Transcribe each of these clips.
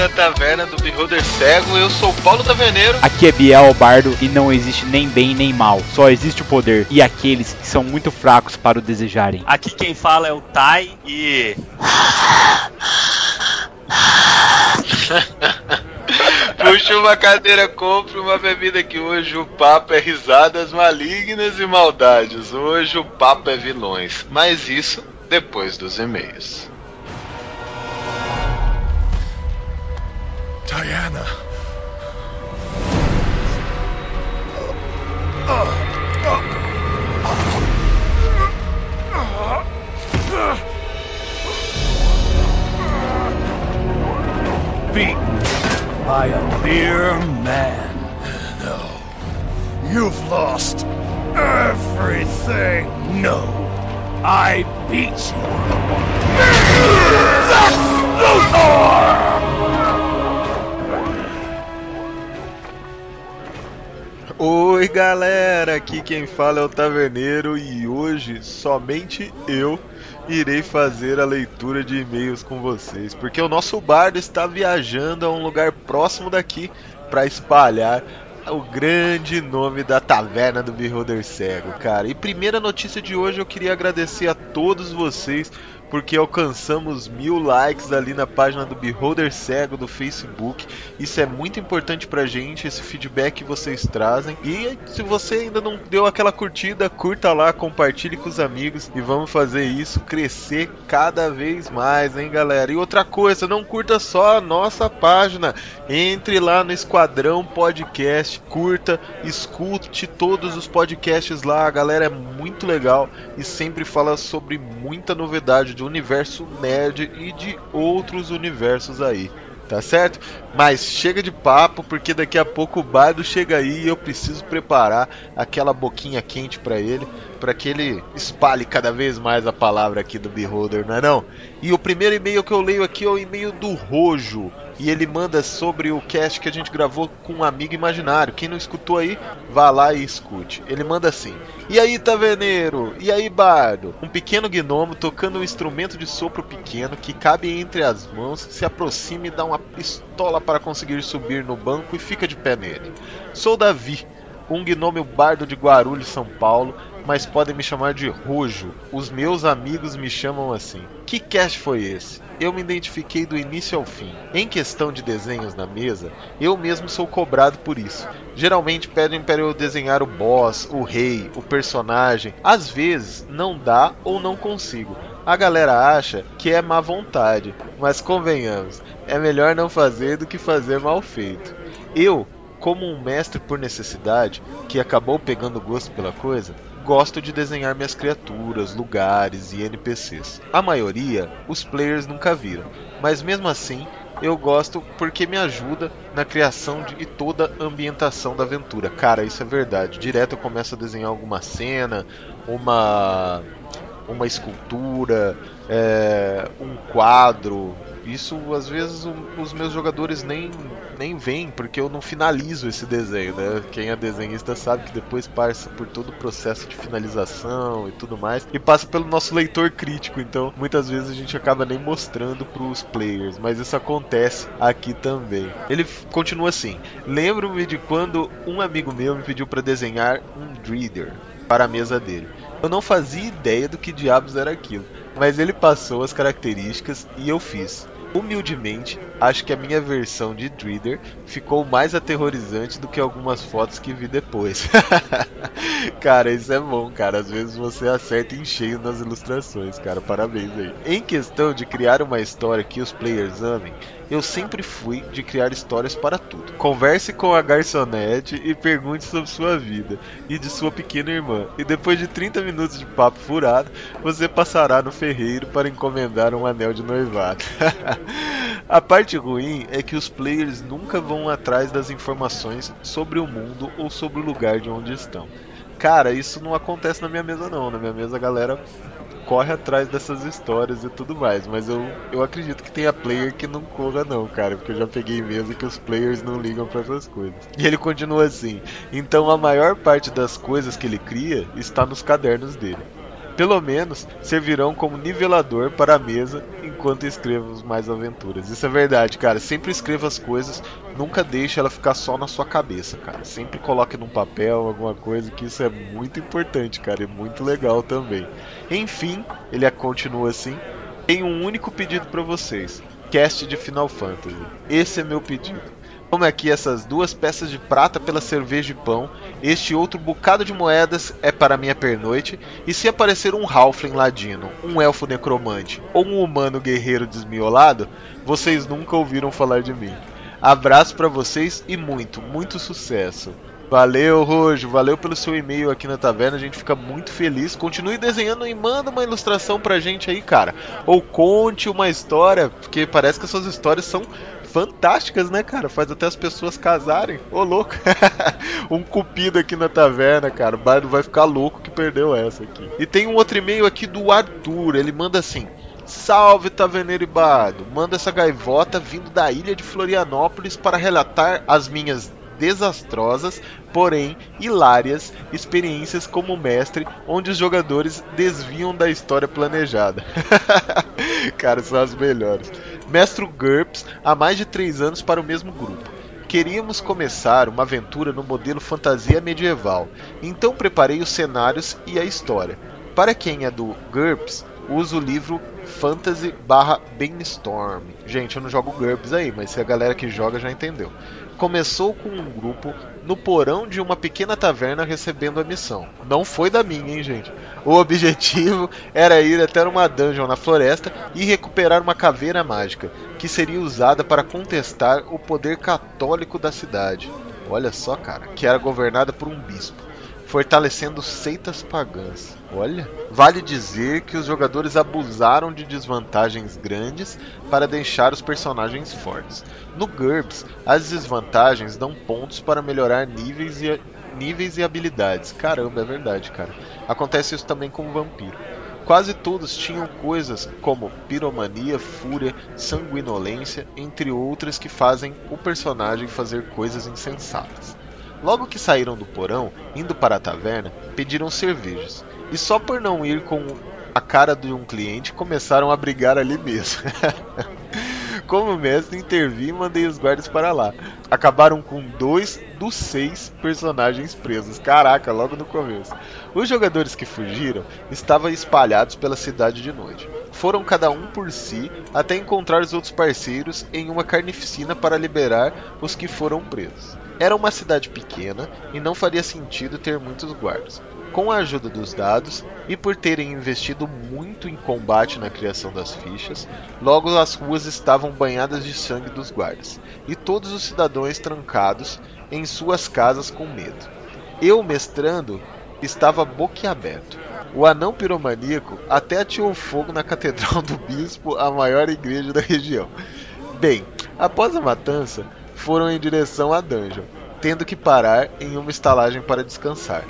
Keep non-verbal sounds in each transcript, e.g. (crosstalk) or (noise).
à Taverna do Beholder Cego. Eu sou o Paulo Taverneiro. Aqui é Biel Bardo e não existe nem bem nem mal, só existe o poder e aqueles que são muito fracos para o desejarem. Aqui quem fala é o Tai e. (laughs) Puxa uma cadeira, compre uma bebida que hoje o papo é risadas malignas e maldades. Hoje o papo é vilões. Mas isso depois dos e-mails. Diana. Beaten by a mere man. No. You've lost everything. No. I beat you. Lex Luthor! Oi galera, aqui quem fala é o Taverneiro e hoje somente eu irei fazer a leitura de e-mails com vocês, porque o nosso bardo está viajando a um lugar próximo daqui para espalhar o grande nome da taverna do Beholder Cego, cara. E primeira notícia de hoje eu queria agradecer a todos vocês porque alcançamos mil likes ali na página do Beholder Cego do Facebook. Isso é muito importante pra gente, esse feedback que vocês trazem. E se você ainda não deu aquela curtida, curta lá, compartilhe com os amigos e vamos fazer isso crescer cada vez mais, hein, galera? E outra coisa, não curta só a nossa página, entre lá no Esquadrão Podcast, curta, escute todos os podcasts lá, a galera é muito legal e sempre fala sobre muita novidade do universo nerd e de outros universos aí. Tá certo? Mas chega de papo, porque daqui a pouco o Bardo chega aí e eu preciso preparar aquela boquinha quente para ele, para que ele espalhe cada vez mais a palavra aqui do Beholder, não é não? E o primeiro e-mail que eu leio aqui é o e-mail do Rojo, e ele manda sobre o cast que a gente gravou com um amigo imaginário. Quem não escutou aí, vá lá e escute. Ele manda assim: E aí, taverneiro? E aí, bardo? Um pequeno gnomo tocando um instrumento de sopro pequeno que cabe entre as mãos, se aproxima e dá uma pistola para conseguir subir no banco e fica de pé nele. Sou Davi, um gnome bardo de Guarulhos, São Paulo, mas podem me chamar de Rojo. Os meus amigos me chamam assim. Que cast foi esse? Eu me identifiquei do início ao fim. Em questão de desenhos na mesa, eu mesmo sou cobrado por isso. Geralmente pedem para eu desenhar o boss, o rei, o personagem. Às vezes não dá ou não consigo. A galera acha que é má vontade, mas convenhamos, é melhor não fazer do que fazer mal feito. Eu, como um mestre por necessidade, que acabou pegando gosto pela coisa, gosto de desenhar minhas criaturas, lugares e NPCs. A maioria, os players nunca viram, mas mesmo assim eu gosto porque me ajuda na criação de toda a ambientação da aventura. Cara, isso é verdade. Direto eu começo a desenhar alguma cena, uma uma escultura, é, um quadro, isso às vezes o, os meus jogadores nem, nem veem, porque eu não finalizo esse desenho, né? Quem é desenhista sabe que depois passa por todo o processo de finalização e tudo mais, e passa pelo nosso leitor crítico, então muitas vezes a gente acaba nem mostrando para os players, mas isso acontece aqui também. Ele continua assim: Lembro-me de quando um amigo meu me pediu para desenhar um Dreeder para a mesa dele. Eu não fazia ideia do que diabos era aquilo, mas ele passou as características e eu fiz. Humildemente, acho que a minha versão de Dreeder ficou mais aterrorizante do que algumas fotos que vi depois. (laughs) cara, isso é bom, cara. Às vezes você acerta em cheio nas ilustrações, cara. Parabéns aí. Em questão de criar uma história que os players amem, eu sempre fui de criar histórias para tudo. Converse com a garçonete e pergunte sobre sua vida e de sua pequena irmã. E depois de 30 minutos de papo furado, você passará no ferreiro para encomendar um anel de noivado. (laughs) a parte ruim é que os players nunca vão atrás das informações sobre o mundo ou sobre o lugar de onde estão. Cara, isso não acontece na minha mesa não. Na minha mesa a galera corre atrás dessas histórias e tudo mais. Mas eu, eu acredito que tenha player que não corra, não, cara. Porque eu já peguei mesa que os players não ligam para essas coisas. E ele continua assim: então a maior parte das coisas que ele cria está nos cadernos dele. Pelo menos servirão como nivelador para a mesa enquanto escrevo mais aventuras. Isso é verdade, cara. Sempre escreva as coisas, nunca deixe ela ficar só na sua cabeça, cara. Sempre coloque num papel alguma coisa, que isso é muito importante, cara, e muito legal também. Enfim, ele continua assim. Tenho um único pedido para vocês: cast de Final Fantasy. Esse é meu pedido. Tome aqui essas duas peças de prata pela cerveja e pão. Este outro bocado de moedas é para minha pernoite. E se aparecer um Halfling ladino, um elfo necromante ou um humano guerreiro desmiolado, vocês nunca ouviram falar de mim. Abraço para vocês e muito, muito sucesso. Valeu, Rojo. Valeu pelo seu e-mail aqui na taverna. A gente fica muito feliz. Continue desenhando e manda uma ilustração pra gente aí, cara. Ou conte uma história, porque parece que as suas histórias são fantásticas, né, cara? Faz até as pessoas casarem. Ô, louco. (laughs) um cupido aqui na taverna, cara. O bardo vai ficar louco que perdeu essa aqui. E tem um outro e-mail aqui do Arthur. Ele manda assim: Salve, Taverneiro e Bardo! Manda essa gaivota vindo da ilha de Florianópolis para relatar as minhas desastrosas, porém hilárias experiências como mestre, onde os jogadores desviam da história planejada. (laughs) Cara, são as melhores. Mestre GURPS há mais de três anos para o mesmo grupo. Queríamos começar uma aventura no modelo fantasia medieval, então preparei os cenários e a história. Para quem é do GURPS, uso o livro Fantasy barra Brainstorm. Gente, eu não jogo GURPS aí, mas se a galera que joga já entendeu começou com um grupo no porão de uma pequena taverna recebendo a missão. Não foi da minha, hein, gente? O objetivo (laughs) era ir até uma dungeon na floresta e recuperar uma caveira mágica, que seria usada para contestar o poder católico da cidade. Olha só, cara, que era governada por um bispo fortalecendo seitas pagãs. Olha, vale dizer que os jogadores abusaram de desvantagens grandes para deixar os personagens fortes. No GURPS, as desvantagens dão pontos para melhorar níveis e, níveis e habilidades. Caramba, é verdade, cara. Acontece isso também com o vampiro. Quase todos tinham coisas como piromania, fúria, sanguinolência, entre outras que fazem o personagem fazer coisas insensatas. Logo que saíram do porão, indo para a taverna, pediram cervejas. E só por não ir com a cara de um cliente, começaram a brigar ali mesmo. (laughs) Como mestre, intervi e mandei os guardas para lá. Acabaram com dois dos seis personagens presos. Caraca, logo no começo. Os jogadores que fugiram estavam espalhados pela cidade de noite. Foram cada um por si até encontrar os outros parceiros em uma carnificina para liberar os que foram presos. Era uma cidade pequena e não faria sentido ter muitos guardas. Com a ajuda dos dados e por terem investido muito em combate na criação das fichas, logo as ruas estavam banhadas de sangue dos guardas e todos os cidadãos trancados em suas casas com medo. Eu, mestrando, estava boquiaberto. O anão piromaníaco até ateou fogo na Catedral do Bispo, a maior igreja da região. Bem, após a matança, foram em direção à dungeon, tendo que parar em uma estalagem para descansar.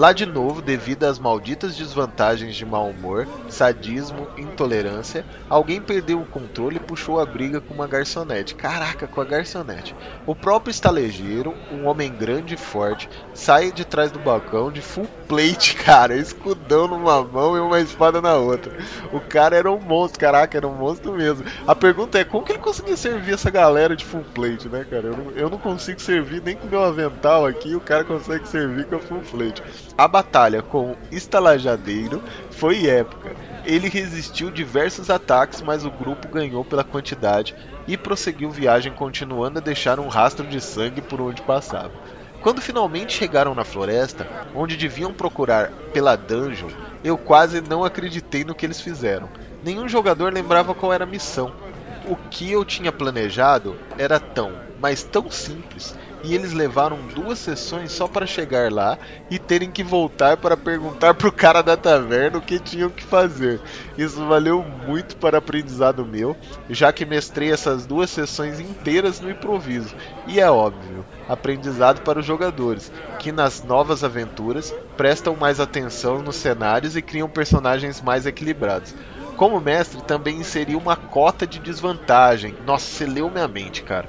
Lá de novo, devido às malditas desvantagens de mau humor, sadismo, intolerância, alguém perdeu o controle e puxou a briga com uma garçonete. Caraca, com a garçonete. O próprio estalejeiro, um homem grande e forte, sai de trás do balcão de full plate, (laughs) cara, escudão numa mão e uma espada na outra. O cara era um monstro, caraca, era um monstro mesmo. A pergunta é como que ele conseguia servir essa galera de full plate, né, cara? Eu não, eu não consigo servir nem com meu avental aqui, o cara consegue servir com a full plate. A batalha com o estalajadeiro foi épica. Ele resistiu diversos ataques, mas o grupo ganhou pela quantidade e prosseguiu viagem, continuando a deixar um rastro de sangue por onde passava. Quando finalmente chegaram na floresta, onde deviam procurar pela dungeon, eu quase não acreditei no que eles fizeram. Nenhum jogador lembrava qual era a missão. O que eu tinha planejado era tão, mas tão simples, e eles levaram duas sessões só para chegar lá e terem que voltar para perguntar pro cara da taverna o que tinham que fazer. Isso valeu muito para aprendizado meu, já que mestrei essas duas sessões inteiras no improviso. E é óbvio, aprendizado para os jogadores, que nas novas aventuras prestam mais atenção nos cenários e criam personagens mais equilibrados. Como mestre, também inseri uma cota de desvantagem. Nossa, você leu minha mente, cara.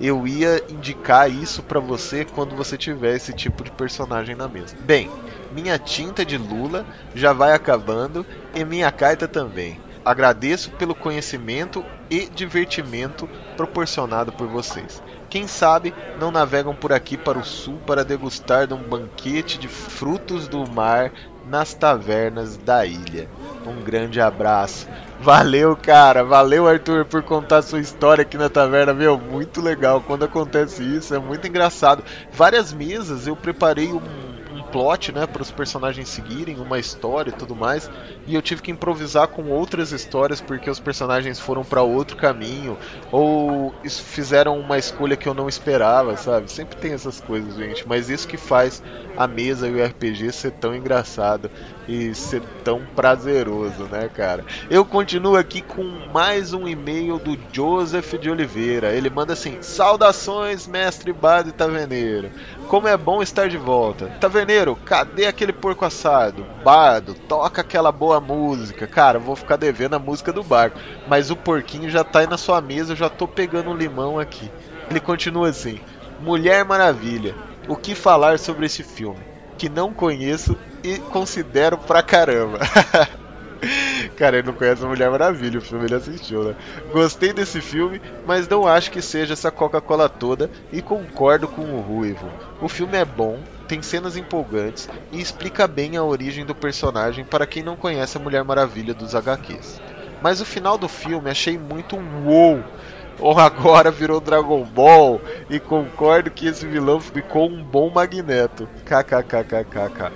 Eu ia indicar isso para você quando você tiver esse tipo de personagem na mesa. Bem, Minha tinta de Lula já vai acabando e minha carta também. Agradeço pelo conhecimento e divertimento proporcionado por vocês. Quem sabe não navegam por aqui para o sul para degustar de um banquete de frutos do mar nas tavernas da ilha. Um grande abraço. Valeu, cara. Valeu, Arthur, por contar sua história aqui na taverna. Meu, muito legal. Quando acontece isso, é muito engraçado. Várias mesas eu preparei um, plot, né, para os personagens seguirem, uma história e tudo mais. E eu tive que improvisar com outras histórias porque os personagens foram para outro caminho ou fizeram uma escolha que eu não esperava, sabe? Sempre tem essas coisas, gente. Mas isso que faz a mesa e o RPG ser tão engraçado e ser tão prazeroso, né, cara? Eu continuo aqui com mais um e-mail do Joseph de Oliveira. Ele manda assim: Saudações, mestre Bado e Taverneiro. Como é bom estar de volta. Taverneiro, cadê aquele porco assado? Bardo, toca aquela boa música. Cara, vou ficar devendo a música do barco. Mas o porquinho já tá aí na sua mesa, eu já tô pegando um limão aqui. Ele continua assim: Mulher Maravilha. O que falar sobre esse filme? Que não conheço e considero pra caramba. (laughs) Cara, ele não conhece a Mulher Maravilha, o filme ele assistiu, né? Gostei desse filme, mas não acho que seja essa Coca-Cola toda e concordo com o Ruivo. O filme é bom, tem cenas empolgantes e explica bem a origem do personagem para quem não conhece a Mulher Maravilha dos HQs. Mas o final do filme achei muito wow ou agora virou Dragon Ball e concordo que esse vilão ficou um bom Magneto. KKKKKK.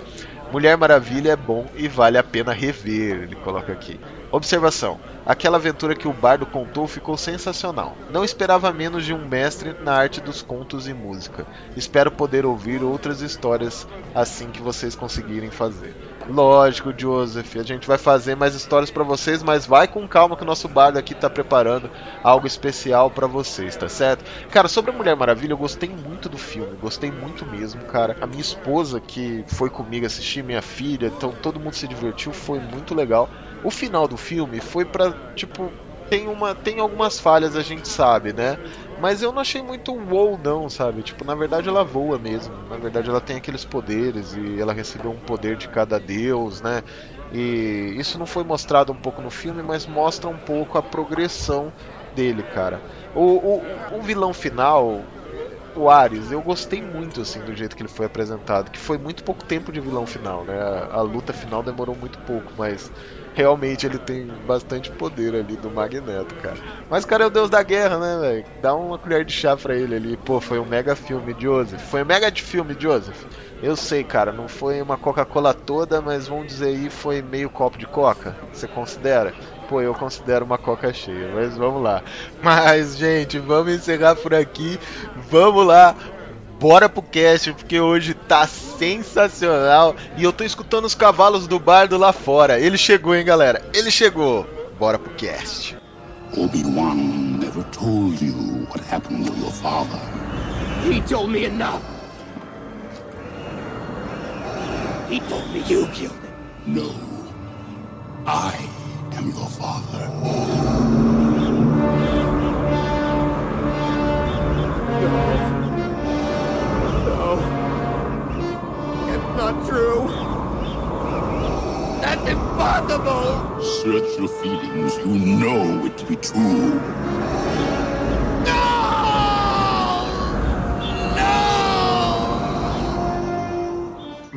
Mulher Maravilha é bom e vale a pena rever, ele coloca aqui. Observação: aquela aventura que o bardo contou ficou sensacional. Não esperava menos de um mestre na arte dos contos e música. Espero poder ouvir outras histórias assim que vocês conseguirem fazer. Lógico, Joseph, a gente vai fazer mais histórias para vocês, mas vai com calma que o nosso bardo aqui tá preparando algo especial para vocês, tá certo? Cara, sobre a Mulher Maravilha, eu gostei muito do filme, gostei muito mesmo, cara. A minha esposa que foi comigo assistir, minha filha, então todo mundo se divertiu, foi muito legal. O final do filme foi para tipo tem uma tem algumas falhas a gente sabe, né? Mas eu não achei muito wow não, sabe? Tipo, na verdade ela voa mesmo. Na verdade ela tem aqueles poderes e ela recebeu um poder de cada deus, né? E isso não foi mostrado um pouco no filme, mas mostra um pouco a progressão dele, cara. O, o, o vilão final, o Ares, eu gostei muito assim do jeito que ele foi apresentado, que foi muito pouco tempo de vilão final, né? A, a luta final demorou muito pouco, mas realmente ele tem bastante poder ali do Magneto, cara. Mas o cara é o deus da guerra, né, velho? Dá uma colher de chá pra ele ali. Pô, foi um mega filme, Joseph. Foi um mega de filme, Joseph. Eu sei, cara, não foi uma Coca-Cola toda, mas vamos dizer aí, foi meio copo de coca. Você considera? Pô, eu considero uma coca cheia, mas vamos lá. Mas, gente, vamos encerrar por aqui. Vamos lá bora pro cast, porque hoje tá sensacional. E eu tô escutando os cavalos do bardo lá fora. Ele chegou, hein, galera? Ele chegou. Bora pro cast. Obi-Wan never told you what happened to your father. He told me enough. He told me you killed him. No. I am your father. True. That's impossible. Search your feelings. You know it to be true.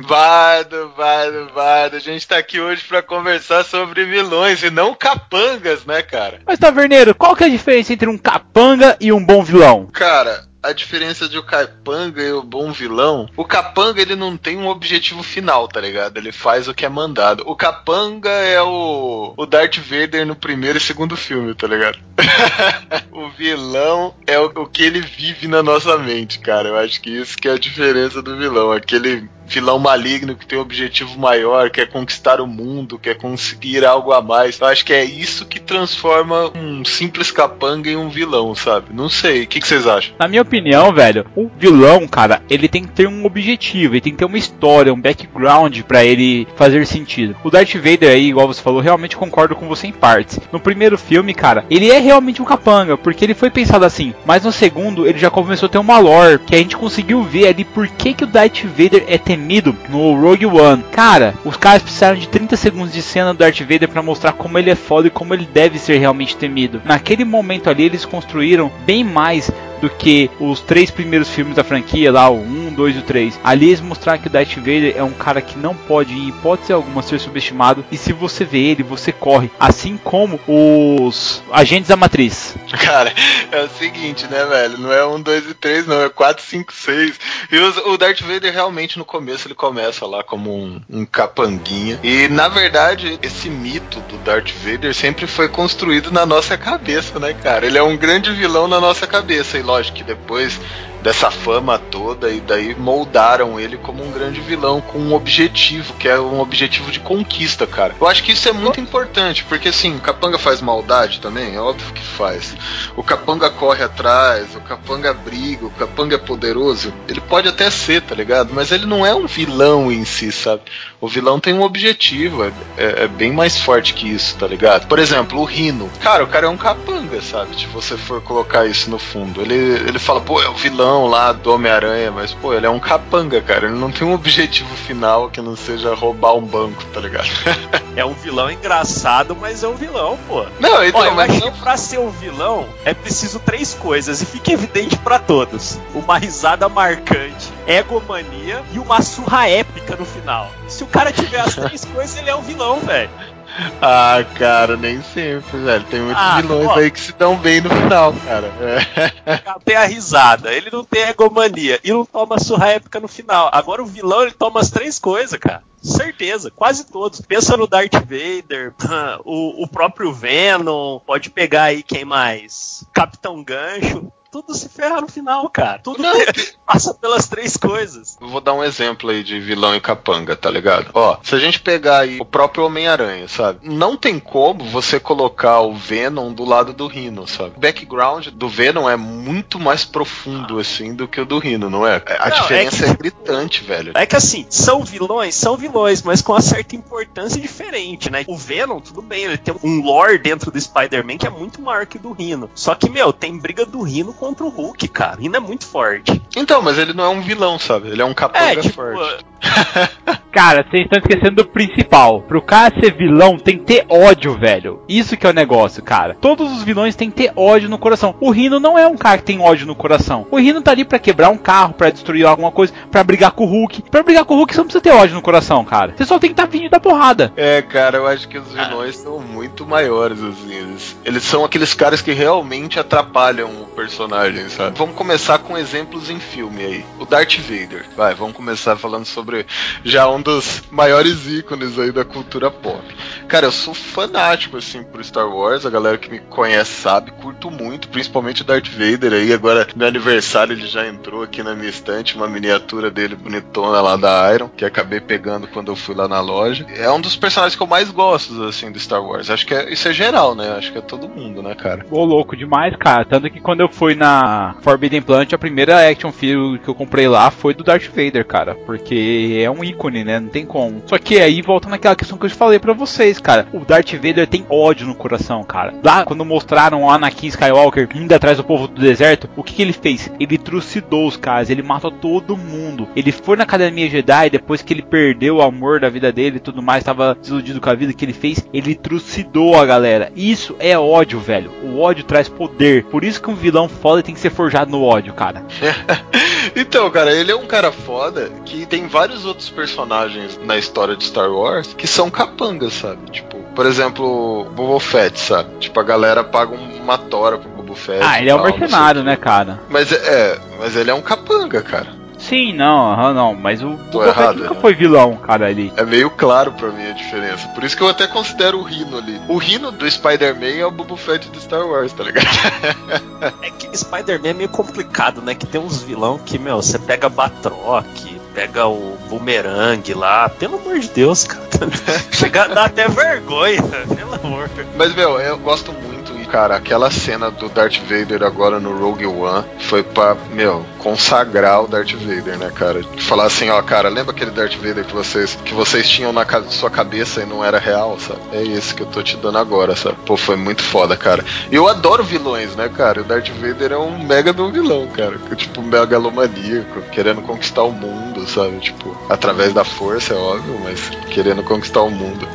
Bardo, Bardo, Bardo. A gente tá aqui hoje pra conversar sobre vilões e não capangas, né, cara? Mas, Taverneiro, qual que é a diferença entre um capanga e um bom vilão? Cara, a diferença de o capanga e o bom vilão, o capanga ele não tem um objetivo final, tá ligado? Ele faz o que é mandado. O capanga é o, o Darth Vader no primeiro e segundo filme, tá ligado? (laughs) o vilão é o, o que ele vive na nossa mente, cara. Eu acho que isso que é a diferença do vilão. Aquele vilão maligno que tem um objetivo maior, quer conquistar o mundo, quer conseguir algo a mais. Eu acho que é isso que transforma um simples capanga em um vilão, sabe? Não sei. O que, vocês acham? Na minha opinião, velho, o vilão, cara, ele tem que ter um objetivo, ele tem que ter uma história, um background pra ele fazer sentido. O Darth Vader aí, igual você falou, realmente concordo com você em partes. No primeiro filme, cara, ele é realmente um capanga, porque ele foi pensado assim. Mas no segundo, ele já começou a ter uma lore, que a gente conseguiu ver ali por que, que o Darth Vader é temido no Rogue One. Cara, os caras precisaram de 30 segundos de cena do Darth Vader para mostrar como ele é foda e como ele deve ser realmente temido. Naquele momento ali, eles construíram bem mais do que os três primeiros filmes da franquia, lá o 1, 2 e o 3. Ali eles mostraram que o Darth Vader é um cara que não pode, em hipótese alguma, ser subestimado. E se você vê ele, você corre. Assim como os agentes da matriz. (laughs) Cara, é o seguinte, né, velho? Não é 1, 2 e 3, não, é 4, 5, 6. E os- o Darth Vader realmente no começo ele começa lá como um, um capanguinha. E na verdade, esse mito do Darth Vader sempre foi construído na nossa cabeça, né, cara? Ele é um grande vilão na nossa cabeça. E lógico que depois dessa fama toda e daí moldaram ele como um grande vilão com um objetivo, que é um objetivo de conquista, cara. Eu acho que isso é muito importante, porque assim, o Capanga faz maldade também, é óbvio que faz. O Capanga corre atrás, o Capanga briga, o Capanga é poderoso. Ele pode até ser, tá ligado? Mas ele não é um vilão em si, sabe? O vilão tem um objetivo, é, é- é bem mais forte que isso, tá ligado? Por exemplo, o Rino. Cara, o cara é um capanga, sabe? Se você for colocar isso no fundo. Ele, ele fala, pô, é o vilão lá do Homem-Aranha, mas, pô, ele é um capanga, cara. Ele não tem um objetivo final que não seja roubar um banco, tá ligado? (laughs) É um vilão engraçado, mas é um vilão, pô. Não, então, Olha, eu mas acho não- que pra ser um vilão é preciso três coisas e fica evidente pra todos: uma risada marcante, egomania e uma surra épica no final. Se o cara tiver as três (laughs) coisas, ele é um vilão, velho. Ah, cara, nem sempre, velho. Tem muitos Ah, vilões ó. aí que se dão bem no final, cara. É. (laughs) Tem a risada, ele não tem egomania e não toma surra épica no final. Agora o vilão ele toma as três coisas, cara. Certeza, quase todos. Pensa no Darth Vader, (laughs) o, o próprio Venom, pode pegar aí quem mais? Capitão Gancho. Tudo se ferra no final, cara. Tudo (laughs) passa pelas três coisas. Eu Vou dar um exemplo aí de vilão e capanga, tá ligado? Ó, se a gente pegar aí o próprio Homem-Aranha, sabe? Não tem como você colocar o Venom do lado do Rhino, sabe? O background do Venom é muito mais profundo, assim, do que o do Rhino, não é? A Não, diferença é é, que- gritante, velho. É que assim, são vilões, são vilões, mas com uma certa importância diferente, né? O Venom, tudo bem, ele tem um lore dentro do Spider-Man que é muito maior que o do Rhino. Só que, meu, tem briga do Rhino contra o Hulk, cara. O Rhino é muito forte. Então, mas ele não é um vilão, sabe? Ele é um capanga É, tipo, forte. (laughs) Cara, vocês estão esquecendo do principal. Pro cara ser vilão, tem que ter ódio, velho. Isso que é o negócio, cara. Todos os vilões têm que ter ódio no coração. O Rino não é um cara que tem ódio no coração. O Rino tá ali pra quebrar um carro, pra destruir alguma coisa, pra brigar com o Hulk. Pra brigar com o Hulk, você não precisa ter ódio no coração, cara. Você só tem que estar tá vindo da porrada. É, cara, eu acho que os vilões são muito maiores, assim. Eles, eles são aqueles caras que realmente atrapalham o personagem, sabe? Vamos começar com exemplos em filme aí. O Darth Vader. Vai, vamos começar falando sobre já um dos maiores ícones aí da cultura pop. Cara, eu sou fanático, assim, por Star Wars. A galera que me conhece sabe, curto muito, principalmente o Darth Vader aí. Agora, no aniversário, ele já entrou aqui na minha estante, uma miniatura dele bonitona lá da Iron, que acabei pegando quando eu fui lá na loja. É um dos personagens que eu mais gosto, assim, do Star Wars. Acho que é, isso é geral, né? Acho que é todo mundo, né, cara? Ô, louco demais, cara. Tanto que quando eu fui na Forbidden Planet, a primeira action figure que eu comprei lá foi do Darth Vader, cara. Porque é um ícone, né? Não tem como. Só que aí volta naquela questão que eu falei pra vocês, cara. O Darth Vader tem ódio no coração, cara. Lá, quando mostraram o Anakin Skywalker indo atrás do povo do deserto, o que, que ele fez? Ele trucidou os caras, ele matou todo mundo. Ele foi na Academia Jedi, depois que ele perdeu o amor da vida dele e tudo mais, tava desiludido com a vida que ele fez, ele trucidou a galera. Isso é ódio, velho. O ódio traz poder. Por isso que um vilão foda tem que ser forjado no ódio, cara. (laughs) então, cara, ele é um cara foda que tem vários outros personagens na história de Star Wars que são capangas, sabe? Tipo, por exemplo, Boba Fett, sabe? Tipo, a galera paga uma tora pro Boba Fett. Ah, ele é um tal, não sei mercenário, né, cara? Mas é, é, mas ele é um capanga, cara. Sim, não, aham, não. Mas o Tô Boba Fett errado, nunca né? foi vilão, cara, ali. É meio claro pra mim a diferença. Por isso que eu até considero o Rino ali. O Rino do Spider-Man é o Boba Fett do Star Wars, tá ligado? É que Spider-Man é meio complicado, né? Que tem uns vilão que, meu, você pega Batroc, pega o Boomerang lá. Pelo amor de Deus, cara. (laughs) Chega dar até vergonha, (laughs) pelo amor. Mas, meu, eu gosto muito, cara, aquela cena do Darth Vader agora no Rogue One foi pra, meu, consagrar o Darth Vader, né, cara? Falar assim, ó, cara, lembra aquele Darth Vader que vocês, que vocês tinham na sua cabeça e não era real, sabe? É esse que eu tô te dando agora, sabe? Pô, foi muito foda, cara. E eu adoro vilões, né, cara? O Darth Vader é um mega do vilão, cara. Tipo, megalomaníaco, querendo conquistar o mundo, sabe? Tipo, através da força, é óbvio, mas querendo conquistar o mundo.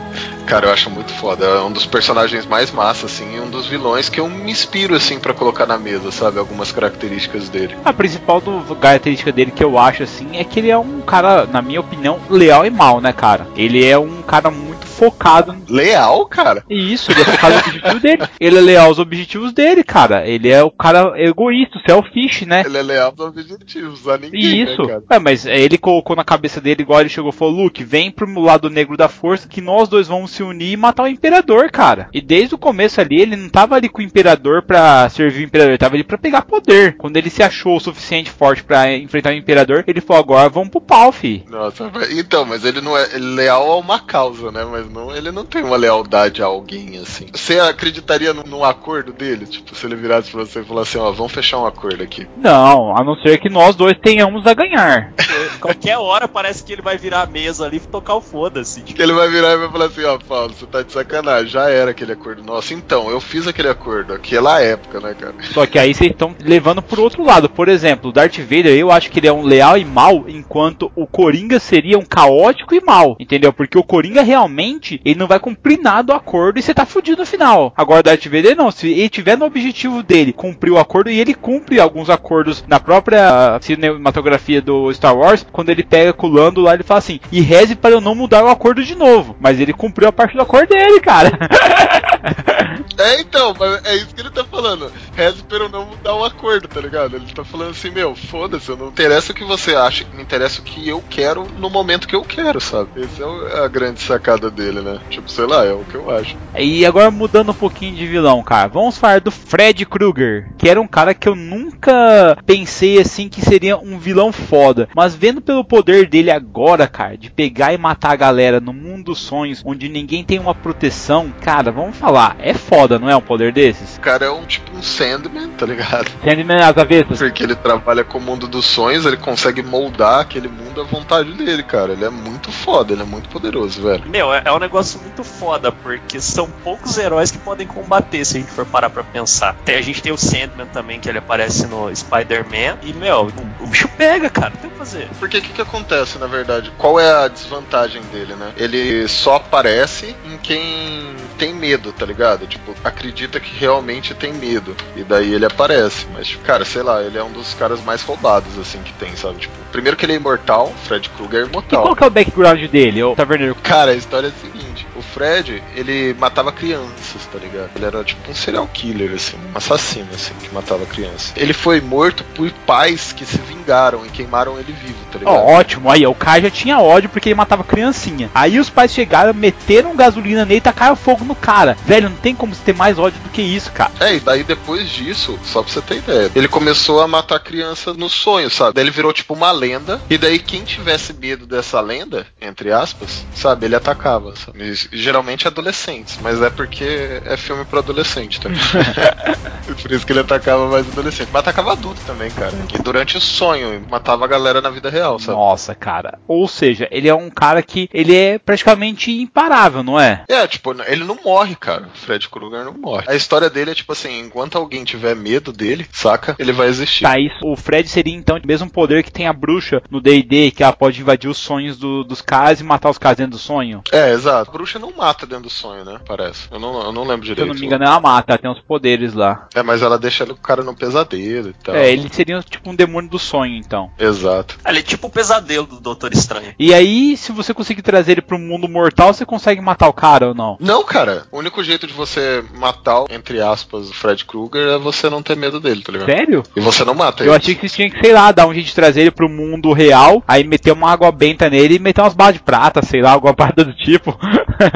Cara, eu acho muito foda. É um dos personagens mais massa, assim, um dos vilões que eu me inspiro, assim, pra colocar na mesa, sabe? Algumas características dele. A principal do, característica dele que eu acho assim é que ele é um cara, na minha opinião, leal e mal, né, cara? Ele é um cara muito focado Leal, cara? Isso, ele é focado no objetivo dele. Ele é leal aos objetivos dele, cara. Ele é o cara egoísta, selfish, né? Ele é leal aos objetivos, a ninguém, E isso. né? É, mas ele colocou na cabeça dele, igual ele chegou e falou, Luke, vem pro lado negro da força que nós dois vamos se unir e matar o Imperador, cara. E desde o começo ali, ele não tava ali com o Imperador pra servir o Imperador, ele tava ali pra pegar poder. Quando ele se achou o suficiente forte pra enfrentar o Imperador, ele falou, agora vamos pro pau, fi. Nossa, então, mas ele não é ele é leal a uma causa, né? Mas não, ele não tem uma lealdade a alguém, assim. Você acreditaria num, num acordo dele? Tipo, se ele virasse pra você e falasse assim, ó, vamos fechar um acordo aqui. Não, a não ser que nós dois tenhamos a ganhar. (laughs) Qualquer hora parece que ele vai virar a mesa ali e tocar o foda-se. Que ele vai virar e vai falar assim, ó, Paulo, você tá de sacanagem, já era aquele acordo nosso. Então, eu fiz aquele acordo, aquela época, né, cara? Só que aí vocês estão levando por outro lado. Por exemplo, o Darth Vader, eu acho que ele é um leal e mal, enquanto o Coringa seria um caótico e mal. Entendeu? Porque o Coringa realmente, ele não vai cumprir nada do acordo e você tá fudido no final. Agora o Darth Vader não, se ele tiver no objetivo dele cumprir o acordo e ele cumpre alguns acordos na própria cinematografia do Star Wars, quando ele pega com o Lando lá, ele fala assim: "E reze para eu não mudar o acordo de novo". Mas ele cumpriu a parte do acordo dele, cara. (laughs) É, então, é isso que ele tá falando. Reze eu não mudar o acordo, tá ligado? Ele tá falando assim, meu, foda-se, não interessa o que você acha, me interessa o que eu quero no momento que eu quero, sabe? Essa é a grande sacada dele, né? Tipo, sei lá, é o que eu acho. E agora mudando um pouquinho de vilão, cara. Vamos falar do Fred Krueger, que era um cara que eu nunca pensei assim que seria um vilão foda. Mas vendo pelo poder dele agora, cara, de pegar e matar a galera no mundo dos sonhos, onde ninguém tem uma proteção, cara, vamos falar, é foda, não é um poder desses? O cara é um tipo um Sandman, tá ligado? Sandman às avessas. Porque ele trabalha com o mundo dos sonhos, ele consegue moldar aquele mundo à vontade dele, cara. Ele é muito foda, ele é muito poderoso, velho. Meu, é, é um negócio muito foda, porque são poucos heróis que podem combater, se a gente for parar pra pensar. Tem, a gente tem o Sandman também, que ele aparece no Spider-Man. E, meu, o, o bicho pega, cara, não tem o que fazer. Porque o que, que acontece, na verdade? Qual é a desvantagem dele, né? Ele só aparece em quem tem medo, tá ligado? Tipo, acredita que realmente tem medo. E daí ele aparece. Mas, cara, sei lá, ele é um dos caras mais roubados, assim, que tem, sabe? Tipo, primeiro que ele é imortal, Fred Krueger é E imortal. qual que é o background dele, ô Taverneiro? Cara, a história é a seguinte: o Fred, ele matava crianças, tá ligado? Ele era tipo um serial killer, assim, um assassino, assim, que matava crianças. Ele foi morto por pais que se vingaram e queimaram ele vivo, tá ligado? Ó, ótimo, aí, o Kai já tinha ódio porque ele matava criancinha. Aí os pais chegaram, meteram gasolina nele e tacaram fogo no cara. Velho, não tem como ter mais ódio do que isso, cara. É, e daí depois disso, só pra você ter ideia, ele começou a matar criança no sonho, sabe? Daí ele virou tipo uma lenda, e daí quem tivesse medo dessa lenda, entre aspas, sabe, ele atacava, sabe? E, geralmente adolescentes, mas é porque é filme pro adolescente também. (laughs) Por isso que ele atacava mais adolescente. Mas atacava adulto também, cara. E durante o sonho, matava a galera na vida real, sabe? Nossa, cara. Ou seja, ele é um cara que ele é praticamente imparável, não é? É, tipo, ele não morre, cara. Fred Krueger não morre. A história dele é tipo assim, enquanto alguém tiver medo dele, saca? Ele vai existir. Tá, isso, o Fred seria então o mesmo poder que tem a bruxa no D&D, que ela pode invadir os sonhos do- dos caras e matar os caras dentro do sonho. É, exato. A bruxa não mata dentro do sonho, né? Parece. Eu não, eu não lembro Se eu direito. não me engano, ela mata, ela tem uns poderes lá. É, mas ela deixa o cara no pesadelo e tal. É, ele seria tipo um demônio do sonho, então. Exato. Ele é tipo o pesadelo do Doutor Estranho. E aí, se você conseguir trazer ele pro mundo mortal, você consegue matar o cara ou não? Não, cara. O único jeito de você matar, entre aspas, o Fred Krueger é você não ter medo dele, tá ligado? Sério? E você não mata Eu ele. achei que vocês tinham que, sei lá, dar um jeito de trazer ele pro mundo real, aí meter uma água benta nele e meter umas balas de prata, sei lá, alguma (laughs) parada do tipo.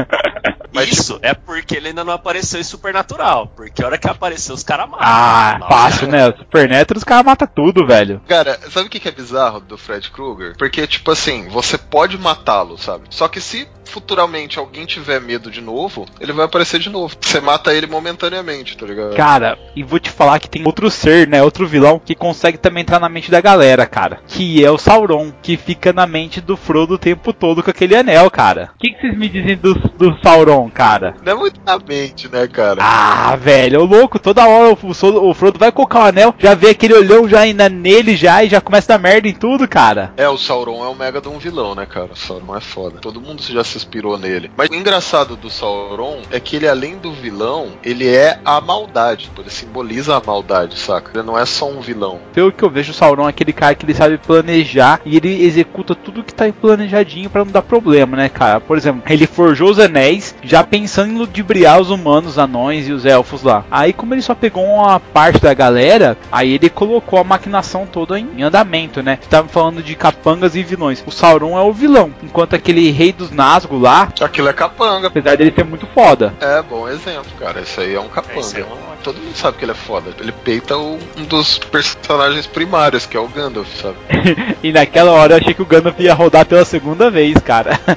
(laughs) Mas, Isso tipo, é porque ele ainda não apareceu em Supernatural. Porque a hora que apareceu, os caras matam. Ah, Nossa. fácil, né? O Supernatural os caras matam tudo, velho. Cara, sabe o que que é bizarro do Fred Krueger? Porque, tipo assim, você pode matá-lo, sabe? Só que se futuramente alguém tiver medo de novo, ele vai aparecer de novo. Você mata ele momentaneamente, tá ligado? Cara, e vou te falar que tem outro ser, né? Outro vilão que consegue também entrar na mente da galera, cara. Que é o Sauron, que fica na mente do Frodo o tempo todo com aquele anel, cara. O que, que vocês me dizem do, do Sauron, cara? Não é muito na mente, né, cara? Ah, velho, ô louco, toda hora o, o Frodo vai colocar o anel, já vê aquele olhão já ainda nele já e já começa a dar merda em tudo, cara. É, o Sauron é um mega de um vilão, né, cara? O Sauron é foda. Todo mundo já se inspirou nele. Mas o engraçado do Sauron é que ele, além do vilão, ele é a maldade. Ele simboliza a maldade, saca? Ele não é só um vilão. Pelo que eu vejo, o Sauron é aquele cara que ele sabe planejar e ele executa tudo que tá planejadinho pra não dar problema, né, cara? Por exemplo, ele forjou os anéis já pensando em ludibriar os humanos, os anões e os elfos lá. Aí, como ele só pegou uma parte da galera, aí ele colocou a maquinação toda em andamento, né? Tava falando de capangas e vilões. O Sauron é o vilão, enquanto aquele rei dos Nazgûl lá, Aquilo é capanga. apesar dele ser muito foda. É, bom exemplo, cara. Esse aí é um é capanga. um- Todo mundo sabe que ele é foda. Ele peita o- um dos personagens primários, que é o Gandalf, sabe? (laughs) E naquela hora eu achei que o Gandalf ia rodar pela segunda vez, cara. (laughs)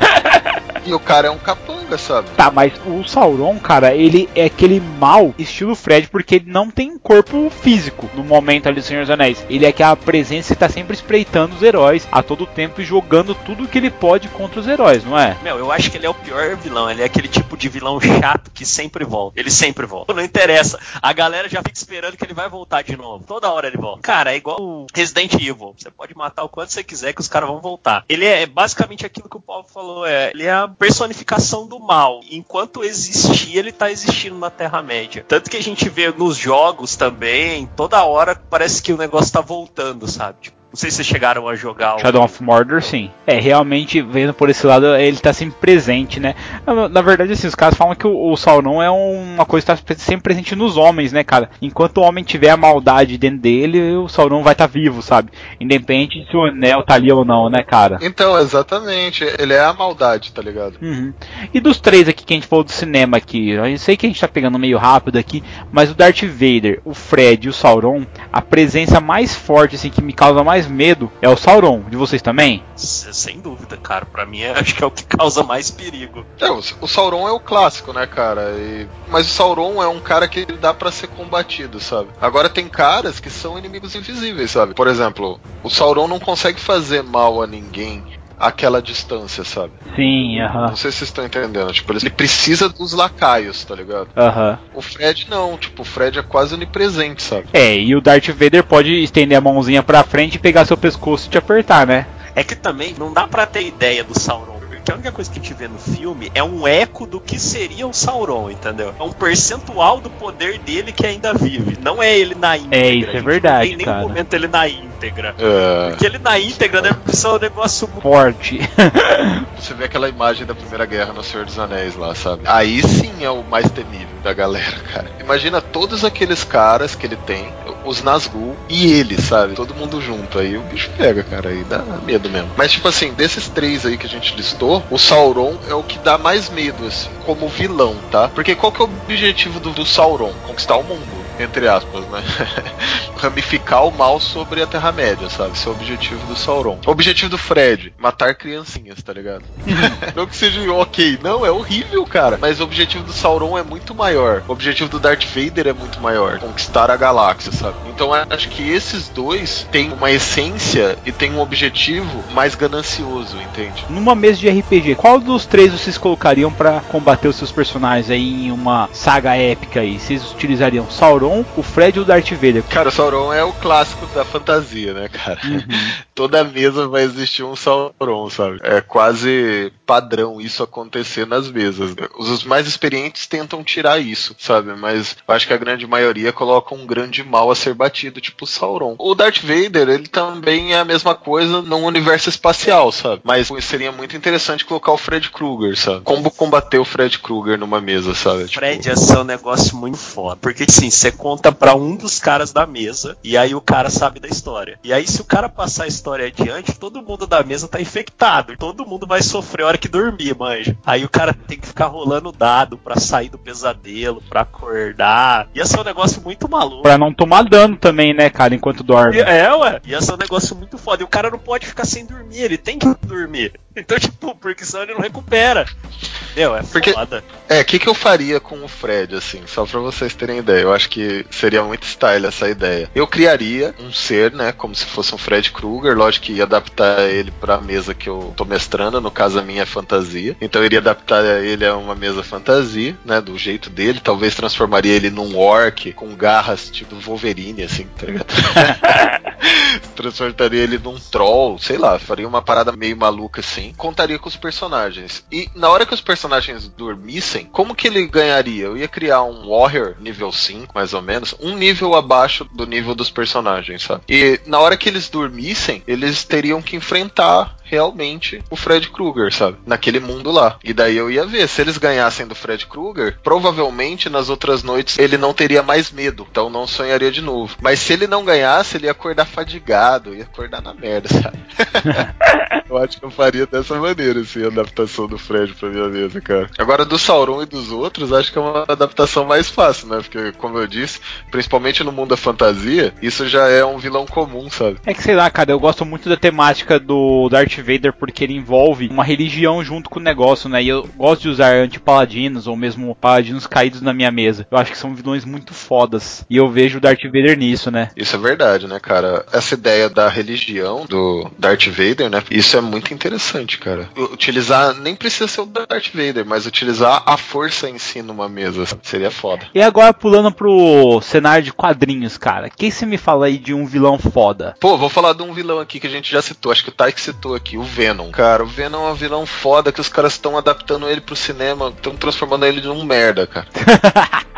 E o cara é um capanga, sabe? Tá, mas o Sauron, cara, ele é aquele mal estilo Fred, porque ele não tem corpo físico no momento ali do Senhor dos Anéis. Ele é aquela presença que tá sempre espreitando os heróis a todo tempo e jogando tudo que ele pode contra os heróis, não é? Meu, eu acho que ele é o pior vilão. Ele é aquele tipo de vilão chato que sempre volta. Ele sempre volta. Não interessa. A galera já fica esperando que ele vai voltar de novo. Toda hora ele volta. Cara, é igual o Resident Evil. Você pode matar o quanto você quiser que os caras vão voltar. Ele é basicamente aquilo que o Paulo falou. É, ele é a personificação do mal. Enquanto existir, ele tá existindo na Terra-média. Tanto que a gente vê nos jogos também, toda hora parece que o negócio tá voltando, sabe? Tipo, não sei se vocês chegaram a jogar o Shadow of Mordor, sim. É, realmente, vendo por esse lado, ele tá sempre presente, né? Na, verdade, assim, os caras falam que o, o Sauron é uma coisa que tá pre- sempre presente nos homens, né, cara? Enquanto o homem tiver a maldade dentro dele, o Sauron vai estar tá vivo, sabe? Independente de se o anel tá ali ou não, né, cara? Então, exatamente. Ele é a maldade, tá ligado? Uhum. E dos três aqui que a gente falou do cinema aqui, eu sei que a gente tá pegando meio rápido aqui, mas o Darth Vader, o Fred e o Sauron, a presença mais forte, assim, que me causa mais medo é o Sauron. De vocês também? Sem dúvida, cara. Pra mim, (laughs) acho que é o que causa mais perigo. É, o, o Sauron é o clássico, né, cara? E- mas o Sauron é um cara que dá pra ser combatido, sabe? Agora tem caras que são inimigos invisíveis, sabe? Por exemplo, o Sauron não consegue fazer mal a ninguém àquela distância, sabe? Sim, aham. Não sei se vocês estão entendendo. Tipo, ele precisa dos lacaios, tá ligado? Aham. O Fred não, tipo, o Fred é quase onipresente, sabe? É, e o Darth Vader pode estender a mãozinha pra frente e pegar seu pescoço e te apertar, né? É que também não dá pra ter ideia do Sauron. Porque a única coisa que a gente vê no filme é um eco do que seria o Sauron, entendeu? É um percentual do poder dele que ainda vive. Não é ele na íntegra. isso é A gente verdade, Não tem nem cara. momento ele na íntegra. É, Porque ele na íntegra deve ser um negócio muito Forte. (laughs) você vê aquela imagem da Primeira Guerra no Senhor dos Anéis lá, sabe? Aí sim é o mais temível da galera, cara. Imagina todos aqueles caras que ele tem, os Nazgûl e ele, sabe? Todo mundo junto. Aí o bicho pega, cara. Aí dá medo mesmo. Mas, tipo assim, desses três aí que a gente listou, o Sauron é o que dá mais medo, assim, como vilão, tá? Porque qual que é o objetivo do, do Sauron? Conquistar o mundo. Entre aspas, né? (laughs) Ramificar o mal sobre a Terra-média, sabe? Esse é o objetivo do Sauron. O objetivo do Fred, matar criancinhas, tá ligado? (laughs) não que seja ok, não, é horrível, cara. Mas o objetivo do Sauron é muito maior. O objetivo do Darth Vader é muito maior. Conquistar a galáxia, sabe? Então acho que esses dois têm uma essência e têm um objetivo mais ganancioso, entende? Numa mesa de RPG, qual dos três vocês colocariam pra combater os seus personagens aí em uma saga épica aí? Vocês utilizariam Sauron, o Fred ou o Darth Vader? Cara, o Sauron é o clássico da fantasia, né, cara? (laughs) Toda mesa vai existir um Sauron, sabe? É quase padrão isso acontecer nas mesas. Os mais experientes tentam tirar isso, sabe? Mas eu acho que a grande maioria coloca um grande mal a ser batido, tipo o Sauron. O Darth Vader, ele também é a mesma coisa num universo espacial, sabe? Mas seria muito interessante colocar o Fred Krueger, sabe? Como combater o Fred Krueger numa mesa, sabe? Tipo, Fred ia ser um negócio muito foda. Porque, assim, você conta pra um dos caras da mesa e aí o cara sabe da história. E aí, se o cara passar a história adiante, todo mundo da mesa tá infectado. Todo mundo vai sofrer a hora que dormir, manja. Aí o cara tem que ficar rolando dado pra sair do pesadelo, pra acordar. Ia ser um negócio muito maluco. Pra não tomar dano também, né, cara, enquanto dorme. É, ué. Ia ser um negócio muito foda. E o cara não pode ficar sem dormir, ele tem que dormir. Então, tipo, porque senão ele não recupera. Meu, é Porque- foda. É, o que, que eu faria com o Fred, assim, só pra vocês terem ideia. Eu acho que seria muito style essa ideia. Eu criaria um ser, né, como se fosse um Fred Krueger, lógico que ia adaptar ele pra mesa que eu tô mestrando, no caso a minha é fantasia. Então eu iria adaptar ele a uma mesa fantasia, né, do jeito dele. Talvez transformaria ele num orc com garras tipo Wolverine, assim, tá ligado? (laughs) (laughs) transformaria ele num troll, sei lá, faria uma parada meio maluca assim. Contaria com os personagens. E na hora que os personagens dormissem, como que ele ganharia? Eu ia criar um Warrior nível 5, mais ou menos, um nível abaixo do nível dos personagens, sabe? E na hora que eles dormissem, eles teriam que enfrentar realmente o Fred Krueger, sabe? Naquele mundo lá. E daí eu ia ver, se eles ganhassem do Fred Krueger, provavelmente nas outras noites ele não teria mais medo, então não sonharia de novo. Mas se ele não ganhasse, ele ia acordar fadigado, ia acordar na merda, sabe? (laughs) eu acho que eu faria dessa maneira, assim, a adaptação do Fred pra minha mesa, cara. Agora, do Sauron e dos outros, acho que é uma adaptação mais fácil, né? Porque, como eu disse, principalmente no mundo da fantasia, isso já é um vilão comum, sabe? É que sei lá, cara, eu gosto muito da temática do Darth Vader porque ele envolve uma religião junto com o negócio, né? E eu gosto de usar antipaladinos ou mesmo paladinos caídos na minha mesa. Eu acho que são vilões muito fodas. E eu vejo o Darth Vader nisso, né? Isso é verdade, né, cara? Essa ideia da religião do Darth Vader, né? Isso é muito interessante, cara. Utilizar, nem precisa ser o Darth Vader, mas utilizar a força em si numa mesa seria foda. E agora pulando pro cenário de quadrinhos, cara. Quem você me fala aí de um vilão foda? Pô, vou falar de um vilão aqui que a gente já citou, acho que o Taik citou aqui, o Venom. Cara, o Venom é um vilão foda que os caras estão adaptando ele pro cinema, estão transformando ele num merda, cara. (laughs)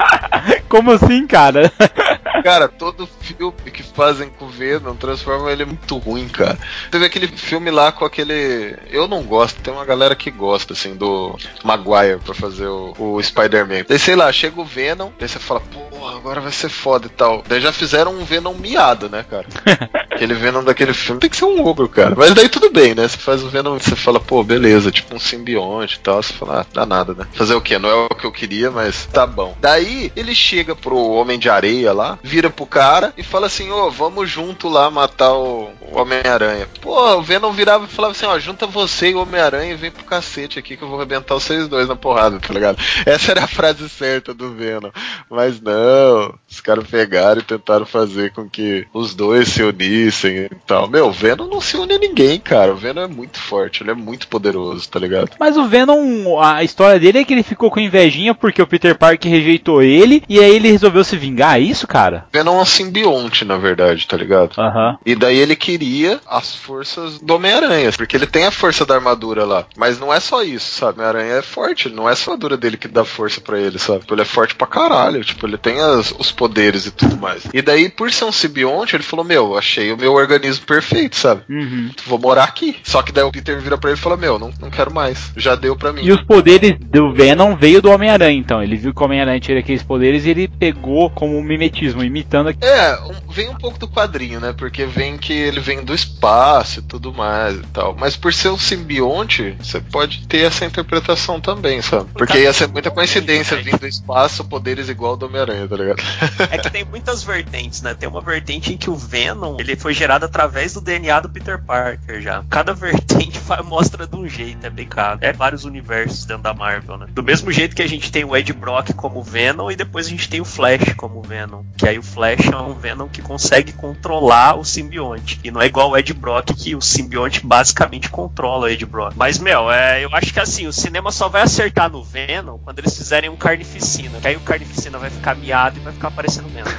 Como assim, cara? (laughs) Cara, todo filme que fazem com o Venom transforma ele muito ruim, cara. Teve aquele filme lá com aquele. Eu não gosto, tem uma galera que gosta, assim, do Maguire pra fazer o, o Spider-Man. Daí, sei lá, chega o Venom, daí você fala, pô, agora vai ser foda e tal. Daí já fizeram um Venom miado, né, cara? (laughs) Aquele Venom daquele filme tem que ser um ogro, cara. Mas daí tudo bem, né? Você faz o Venom, você fala, pô, beleza, tipo um simbionte e tal. Você fala, ah, dá nada, né? Fazer o quê? Não é o que eu queria, mas tá bom. Daí ele chega pro Homem de Areia lá, vira pro cara e fala assim: ô, vamos junto lá matar o, o Homem-Aranha. Pô, o Venom virava e falava assim: ó, junta você e o Homem-Aranha e vem pro cacete aqui que eu vou arrebentar vocês dois na porrada, tá ligado? Essa era a frase certa do Venom. Mas não, os caras pegaram e tentaram fazer com que os dois se unissem e tal. Meu, o Venom não se une a ninguém, cara. O Venom é muito forte, ele é muito poderoso, tá ligado? Mas o Venom, a história dele é que ele ficou com invejinha porque o Peter Parker rejeitou ele e aí ele resolveu se vingar, é isso, cara? Venom é um simbionte, na verdade, tá ligado? Aham. E daí ele queria as forças do Homem-Aranha, porque ele tem a força da armadura lá. Mas não é só isso, sabe? Homem-Aranha é forte, não é só a armadura dele que dá força pra ele, sabe? Tipo, ele é forte pra caralho, tipo, ele tem as- os poderes e tudo mais. E daí, por ser um simbionte, ele falou: Meu, achei o meu organismo perfeito, sabe? Uhum. Vou morar aqui. Só que daí o Peter vira pra ele e fala: Meu, não, não quero mais. Já deu pra mim. E os poderes do Venom veio do Homem-Aranha, então. Ele viu que o Homem-Aranha tinha aqueles poderes e ele pegou como um mimetismo, imitando. É, um- vem um pouco do quadrinho, né? Porque vem que ele vem do espaço e tudo mais e tal. Mas por ser um simbionte, você pode ter essa interpretação também, sabe? Porque ia ser muita coincidência vir do espaço, poderes igual ao do Homem-Aranha, tá ligado? (laughs) É que tem muitas vertentes, né? Tem uma vertente em que o Venom ele foi gerado através do DNA do Peter Parker já. Cada (laughs) vertente mostra de um jeito, é bem caro. É vários universos dentro da Marvel, né? Do mesmo jeito que a gente tem o Ed Brock como Venom e depois a gente tem o Flash como Venom. Que aí o Flash é um Venom que consegue controlar o simbionte. E não é igual o Ed Brock que o simbionte basicamente controla o Ed Brock. Mas, meu, é, eu acho que assim, o cinema só vai acertar no Venom quando eles fizerem um Carnificina. Que aí o Carnificina vai ficar miado e vai ficar parecendo Venom. (laughs)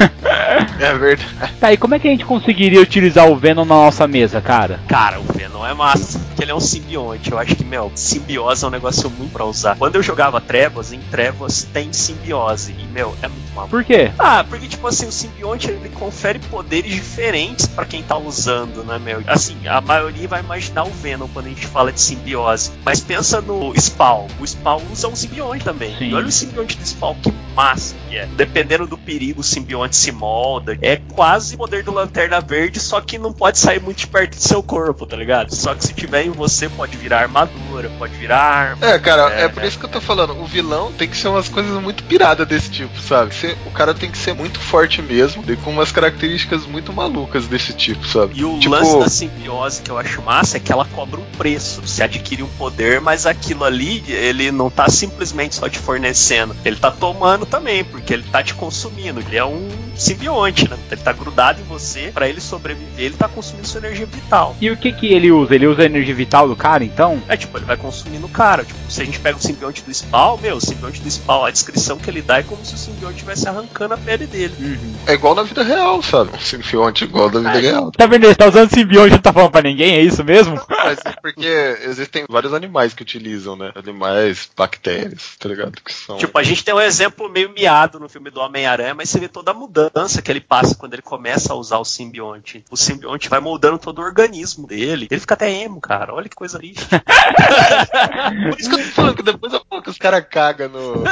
É verdade. Tá, e como é que a gente conseguiria utilizar o Venom na nossa mesa, cara? Cara, o Venom é massa, porque ele é um simbionte. Eu acho que, meu, simbiose é um negócio muito pra usar. Quando eu jogava Trevas, em Trevas tem simbiose. E, meu, é muito maluco. Por quê? Ah, porque, tipo assim, o simbionte ele confere poderes diferentes pra quem tá usando, né, meu? Assim, a maioria vai imaginar o Venom quando a gente fala de simbiose. Mas pensa no Spawn. O Spawn usa um simbionte também. Sim. E olha o simbionte do Spawn, que massa que é. Dependendo do perigo, o simbionte se molda. É quase o poder do Lanterna Verde, só que não pode sair muito de perto do seu corpo, tá ligado? Só que se tiver em você, pode virar armadura, pode virar arma. É, cara, é, É, por é. isso que eu tô falando. O vilão tem que ser umas coisas muito piradas desse tipo, sabe? O cara tem que ser muito forte mesmo e com umas características muito malucas desse tipo, sabe? E o tipo, lance da simbiose que eu acho massa é que ela cobra um preço. Você adquire um poder, mas aquilo ali, ele não tá simplesmente só te fornecendo. Ele tá tomando também, porque ele tá te consumindo. Ele é um simbionte, né? Ele tá grudado em você. Pra ele sobreviver, ele tá consumindo sua energia vital. E o que que ele usa? Ele usa a energia vital do cara, então? É tipo, ele vai consumindo o cara. Tipo, se a gente pega o simbionte do Spawn, meu, o simbionte do Spawn, a descrição que ele dá é como se o simbionte estivesse arrancando a pele dele. é igual na vida real, sabe? Um simbionte igual da vida É. real. Tá vendo? Ele tá usando simbionte e não tá falando pra ninguém, é isso mesmo? Mas é porque existem vários animais que utilizam, né? Animais, bactérias, tá ligado? Que são. Tipo, a gente tem um exemplo meio miado no filme do Homem-Aranha, mas você vê toda a mudança que ele passa quando ele começa a usar o simbionte. O simbionte vai moldando todo o organismo dele. Ele fica até emo, cara. Olha que coisa triste. (laughs) Por isso que eu tô falando que depois eu falo que os caras cagam no,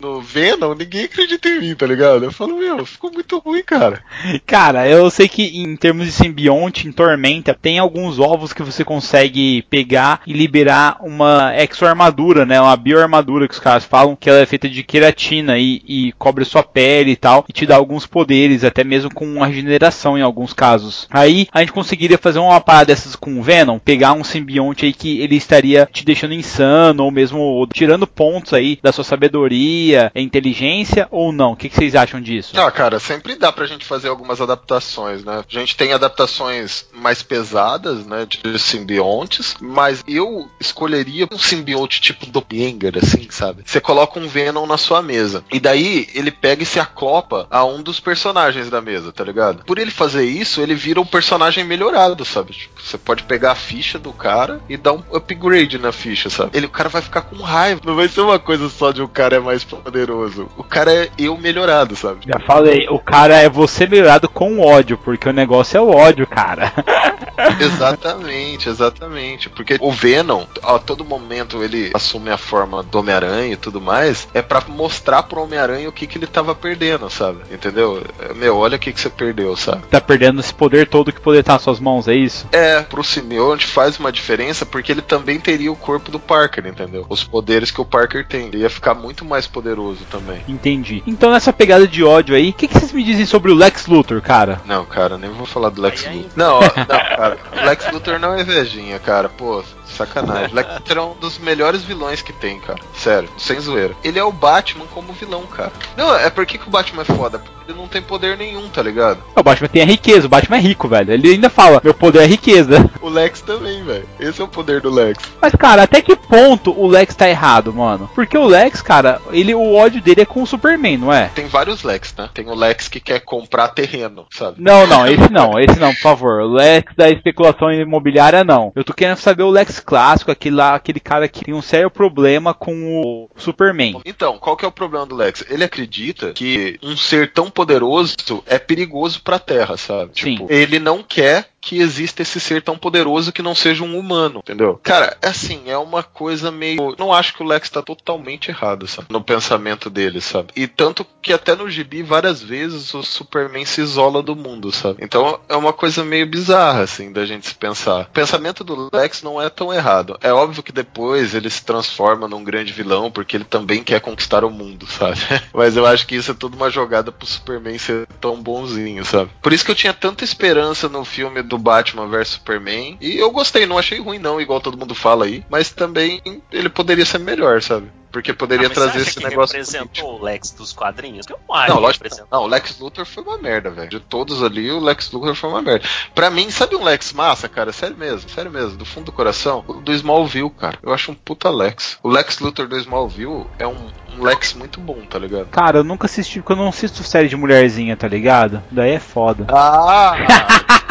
no Venom, ninguém acredita em mim, tá ligado? Eu falo, meu, ficou muito ruim, cara. Cara, eu sei que em termos de simbionte, em Tormenta, tem alguns ovos que você consegue pegar e liberar uma exoarmadura, né? Uma bioarmadura que os caras falam que ela é feita de queratina e, e cobre sua pele e tal, e te dá alguns poderes, até mesmo com uma regeneração em alguns casos. Aí a gente conseguiria fazer uma parada dessas com o Venom, pegar um simbionte aí que ele estaria te deixando insano, ou mesmo tirando pontos aí da sua sabedoria, inteligência, ou não? O que, que vocês acham disso? Ah, cara, sempre dá pra gente fazer algumas adaptações, né? A gente tem adaptações mais pesadas, né? De simbiontes, mas eu escolheria um simbionte tipo Doppelganger, assim, sabe? Você coloca um Venom na sua mesa. E daí ele pega e se aclopa a um dos personagens da mesa, tá ligado? Por ele fazer isso, ele vira um personagem melhorado, sabe? Tipo, você pode pegar a ficha do cara e dar um upgrade na ficha, sabe? Ele, o cara vai ficar com raiva. Não vai ser uma coisa só de o cara é mais poderoso. O cara é eu melhorado, sabe? Já falei, o cara é você melhorado com ódio, porque o negócio é o ódio, cara. (laughs) (laughs) Exatamente, exatamente. Porque o Venom, a todo momento ele assume a forma do Homem-Aranha e tudo mais, é pra mostrar pro Homem-Aranha o que, que ele tava perdendo, sabe? Entendeu? É, Meu, olha o que, que você perdeu, sabe? tá perdendo esse poder todo que poder estar nas suas mãos, é isso? É, pro simbionte faz uma diferença porque ele também teria o corpo do Parker, entendeu? Os poderes que o Parker tem. Ele ia ficar muito mais poderoso também. Entendi. Então nessa pegada de ódio aí, o que, que vocês me dizem sobre o Lex Luthor, cara? Não, cara, nem vou falar do Lex aí. Luthor. Não, ó, não, cara. O Lex Luthor não é invejinha, cara. Pô, sacanagem. O Lex Luthor é um dos melhores vilões que tem, cara. Sério, sem zoeira. Ele é o Batman como vilão, cara. Não, é porque que o Batman é foda? Porque ele não tem poder nenhum, tá ligado? O Batman tem a riqueza, o Batman é rico, velho. Ele ainda fala, meu poder é riqueza. O Lex também, velho. Esse é o poder do Lex. Mas, cara, até que ponto o Lex tá errado, mano? Porque o Lex, cara, ele, o ódio dele é com o Superman, não é? Tem vários Lex, né? Tem o Lex que quer comprar terreno, sabe? Não, não, esse não, esse não, por favor. O Lex da especulação imobiliária, não. Eu tô querendo saber o Lex clássico, aquele lá, aquele cara que tem um sério problema com o Superman. Então, qual que é o problema do Lex? Ele acredita que um ser tão poderoso é perigoso pra Terra, sabe? Sim. Tipo, ele não quer que exista esse ser tão poderoso que não seja um humano, entendeu? Cara, assim, é uma coisa meio. Não acho que o Lex tá totalmente errado, sabe? No pensamento dele, sabe? E tanto que até no gibi, várias vezes, o Superman se isola do mundo, sabe? Então é uma coisa meio bizarra, assim, da gente se pensar. O pensamento do Lex não é tão errado. É óbvio que depois ele se transforma num grande vilão, porque ele também quer conquistar o mundo, sabe? (laughs) Mas eu acho que isso é tudo uma jogada pro Superman ser tão bonzinho, sabe? Por isso que eu tinha tanta esperança no filme do Batman vs Superman. E eu gostei, não achei ruim, não, igual todo mundo fala aí. Mas também ele poderia ser melhor, sabe? Porque poderia Ah, mas você trazer acha esse que negócio. representou o Lex dos quadrinhos? Eu não acho Não, que lógico. Não, o Lex Luthor foi uma merda, velho. De todos ali, o Lex Luthor foi uma merda. Pra mim, sabe um Lex massa, cara? Sério mesmo, sério mesmo, do fundo do coração? O do Smallville, cara. Eu acho um puta Lex. O Lex Luthor do Smallville é um, um Lex muito bom, tá ligado? Cara, eu nunca assisti, porque eu não assisto série de mulherzinha, tá ligado? Daí é foda. Ah! (laughs)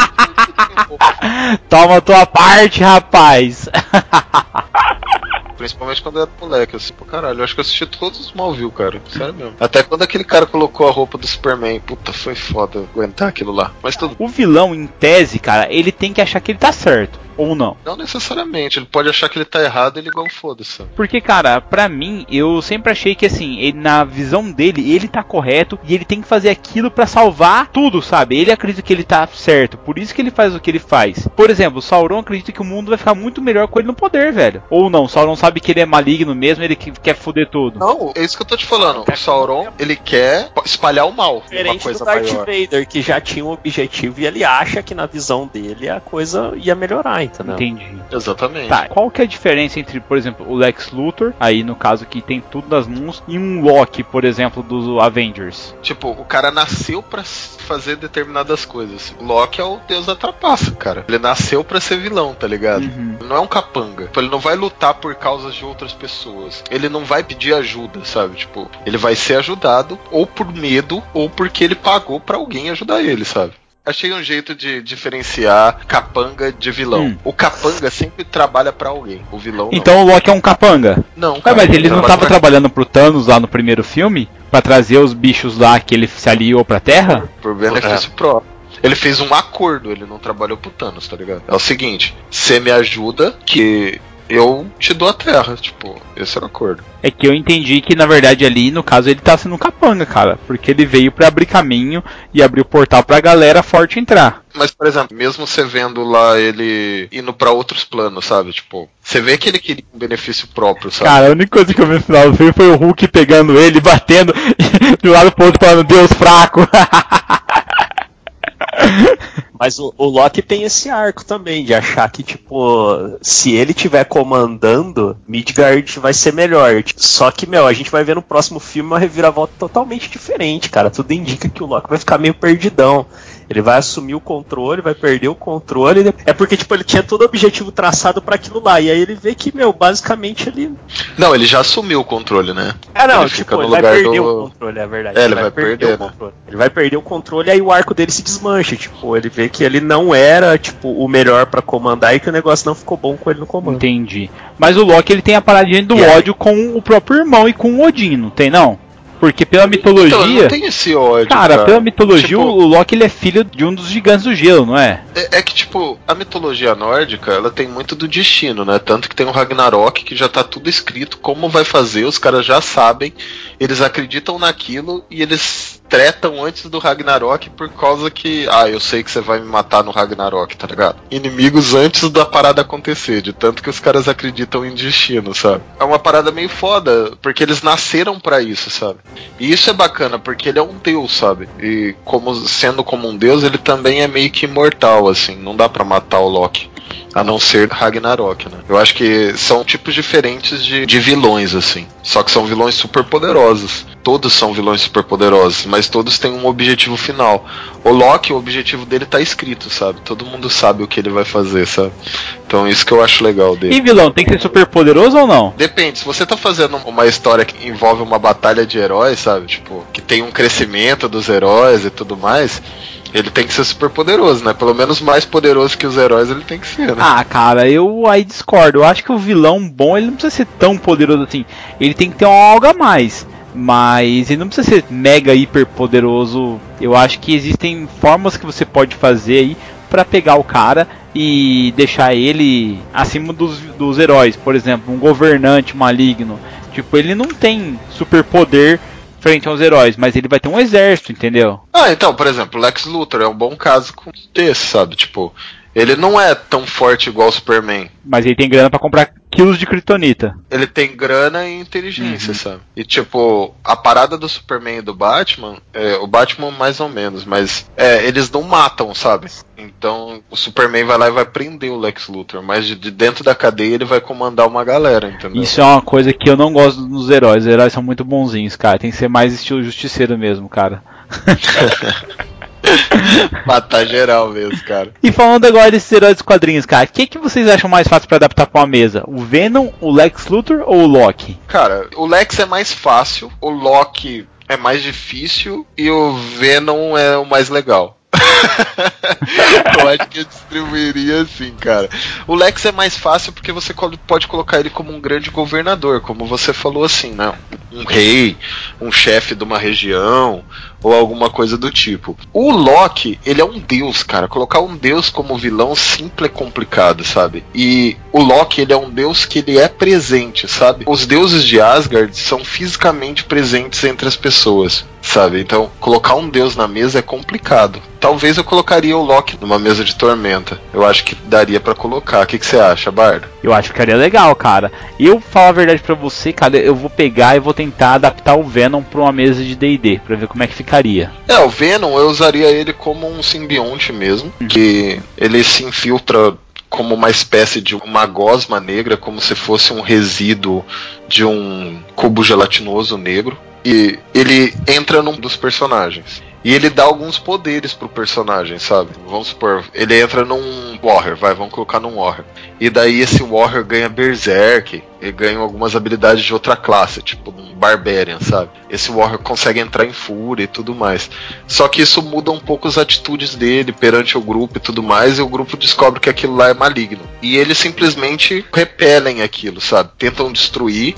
(laughs) Toma tua parte, rapaz! (laughs) Principalmente quando eu era moleque. Assim, pô, caralho, eu acho que eu assisti todos os Smallville, cara. Sério mesmo. Até quando aquele cara colocou a roupa do Superman. Puta, foi foda aguentar aquilo lá. Mas tudo. O vilão, em tese, cara, ele tem que achar que ele tá certo. Ou não. Não necessariamente, ele pode achar que ele tá errado e ele igual foda-se. Porque, cara, pra mim, eu sempre achei que assim, ele, na visão dele, ele tá correto e ele tem que fazer aquilo pra salvar tudo, sabe? Ele acredita que ele tá certo, por isso que ele faz o que ele faz. Por exemplo, o Sauron acredita que o mundo vai ficar muito melhor com ele no poder, velho. Ou não, o Sauron sabe que ele é maligno mesmo, ele que- quer foder tudo. Não, é isso que eu tô te falando. O Sauron, ele quer espalhar o mal. Uma Diferente do coisa Darth maior. Vader, que já tinha um objetivo e ele acha que na visão dele a coisa ia melhorar, entendeu? Entendi. Exatamente. Tá, qual que é a diferença entre, por exemplo, o Lex Luthor, aí no caso que tem tudo nas mãos, e um Loki, por exemplo, dos Avengers? Tipo, o cara nasceu pra s- fazer determinadas coisas. O Loki é o deus da trapaça, cara. Ele nasceu pra ser vilão, tá ligado? Uhum. Ele não é um capanga. Tipo, Ele não vai lutar por causas de outras pessoas. Ele não vai pedir ajuda, sabe? Tipo, ele vai ser ajudado ou por medo ou porque ele pagou pra alguém ajudar ele, sabe? Achei um jeito de diferenciar capanga de vilão. Hum. O capanga sempre trabalha pra alguém. O vilão não. Então o Loki é um capanga. não, cara, mas ele não trabalha tava pra- trabalhando pro Thanos lá no primeiro filme? Pra trazer os bichos lá que ele se aliou pra Terra? Por benefício próprio. Ele fez um acordo, ele não trabalhou pro Thanos, tá ligado? É o seguinte, você me ajuda que eu te dou a terra, tipo, esse era o acordo. É que eu entendi que na verdade ali, no caso, ele tá sendo um capanga, cara. Porque ele veio pra abrir caminho e abrir o portal pra galera forte entrar. Mas, por exemplo, mesmo você vendo lá ele indo pra outros planos, sabe? Tipo, você vê que ele queria um benefício próprio, sabe? Cara, a única coisa que eu vi no final do filme foi o Hulk pegando ele, (laughs) batendo de um lado pro outro, falando, Deus fraco. (laughs) Mas o, o Loki tem esse arco também, de achar que, tipo, se ele tiver comandando, Midgard vai ser melhor. Só que, meu, a gente vai ver no próximo filme uma reviravolta totalmente diferente, cara. Tudo indica que o Loki vai ficar meio perdidão. Ele vai assumir o controle, vai perder o controle. É porque, tipo, ele tinha todo o objetivo traçado pra aquilo lá. E aí ele vê que, meu, basicamente ele. Não, ele já assumiu o controle, né? Ah, não, Ele tipo, fica no ele vai lugar perder do- o controle, é verdade. É, ele vai perder, o né? controle. Ele vai perder o controle e aí o arco dele se desmancha. Tipo, ele vê que ele não era, tipo, o melhor pra comandar e que o negócio não ficou bom com ele no comando. Entendi. Mas o Loki ele tem a paradinha do E aí? ódio com o próprio irmão e com o Odin, não tem não? Porque pela Então, mitologia. não tem esse ódio, Cara, cara. pela mitologia, Tipo, o Loki ele é filho de um dos gigantes do gelo, não é? É, é que, tipo, a mitologia nórdica, ela tem muito do destino, né? Tanto que tem o Ragnarok, que já tá tudo escrito, como vai fazer, os caras já sabem, eles acreditam naquilo e eles tretam antes do Ragnarok por causa que, ah, eu sei que você vai me matar no Ragnarok, tá ligado? Inimigos antes da parada acontecer, de tanto que os caras acreditam em destino, sabe? É uma parada meio foda, porque eles nasceram pra isso, sabe? E isso é bacana, porque ele é um deus, sabe? E como sendo como um deus, ele também é meio que imortal, assim, não dá pra matar o Loki. A não ser Ragnarok, né? Eu acho que são tipos diferentes de, de vilões, assim. Só que são vilões super poderosos. Todos são vilões super poderosos, mas todos têm um objetivo final. O Loki, o objetivo dele tá escrito, sabe? Todo mundo sabe o que ele vai fazer, sabe? Então isso que eu acho legal dele. E vilão, tem que ser super poderoso ou não? Depende, se você tá fazendo uma história que envolve uma batalha de heróis, sabe? Tipo, que tem um crescimento dos heróis e tudo mais, ele tem que ser super poderoso, né? Pelo menos mais poderoso que os heróis ele tem que ser, né? Ah, cara, eu aí discordo. Eu acho que o vilão bom, ele não precisa ser tão poderoso assim. Ele tem que ter algo a mais. Mas ele não precisa ser mega hiper poderoso. Eu acho que existem formas que você pode fazer aí pra pegar o cara e deixar ele acima dos, dos heróis. Por exemplo, um governante maligno. Tipo, ele não tem super poder frente aos heróis, mas ele vai ter um exército, entendeu? Ah, então, por exemplo, Lex Luthor é um bom caso com- desse, sabe? Tipo, ele não é tão forte igual o Superman. Mas ele tem grana pra comprar quilos de kryptonita. Ele tem grana e inteligência, sabe? E tipo, a parada do Superman e do Batman, é, o Batman mais ou menos, mas é, eles não matam, sabe? Então o Superman vai lá e vai prender o Lex Luthor, mas de, de dentro da cadeia ele vai comandar uma galera, entendeu? Isso é uma coisa que eu não gosto nos heróis. Os heróis são muito bonzinhos, cara. Tem que ser mais estilo justiceiro mesmo, cara. (laughs) (laughs) Matar geral mesmo, cara. E falando agora desses heróis dos quadrinhos, cara, o que, que vocês acham mais fácil pra adaptar pra uma mesa? O Venom, o Lex Luthor ou o Loki? Cara, o Lex é mais fácil, o Loki é mais difícil e o Venom é o mais legal. (laughs) eu acho que eu distribuiria assim, cara. O Lex é mais fácil porque você pode colocar ele como um grande governador, como você falou assim, né? Um rei, um chefe de uma região ou alguma coisa do tipo. O Loki, ele é um deus, cara. Colocar um deus como vilão simples é complicado, sabe? E o Loki, ele é um deus que ele é presente, sabe? Os deuses de Asgard são fisicamente presentes entre as pessoas, sabe? Então, colocar um deus na mesa é complicado. Talvez eu colocaria o Loki numa mesa de tormenta. Eu acho que daria pra colocar. O que, você acha, Bardo? Eu acho que ficaria legal, cara. Eu, falar a verdade pra você, cara, eu vou pegar e vou tentar adaptar o Venom pra uma mesa de D&D, pra ver como é que É, o Venom eu usaria ele como um simbionte mesmo, que ele se infiltra como uma espécie de uma gosma negra, como se fosse um resíduo de um cubo gelatinoso negro. E ele entra num dos personagens. E ele dá alguns poderes pro personagem, sabe? Vamos supor, ele entra num Warrior, vai, vamos colocar num Warrior. E daí esse Warrior ganha Berserk, ele ganha algumas habilidades de outra classe, tipo um Barbarian, sabe? Esse Warrior consegue entrar em fúria e tudo mais. Só que isso muda um pouco as atitudes dele perante o grupo e tudo mais, e o grupo descobre que aquilo lá é maligno. E eles simplesmente repelem aquilo, sabe? Tentam destruir,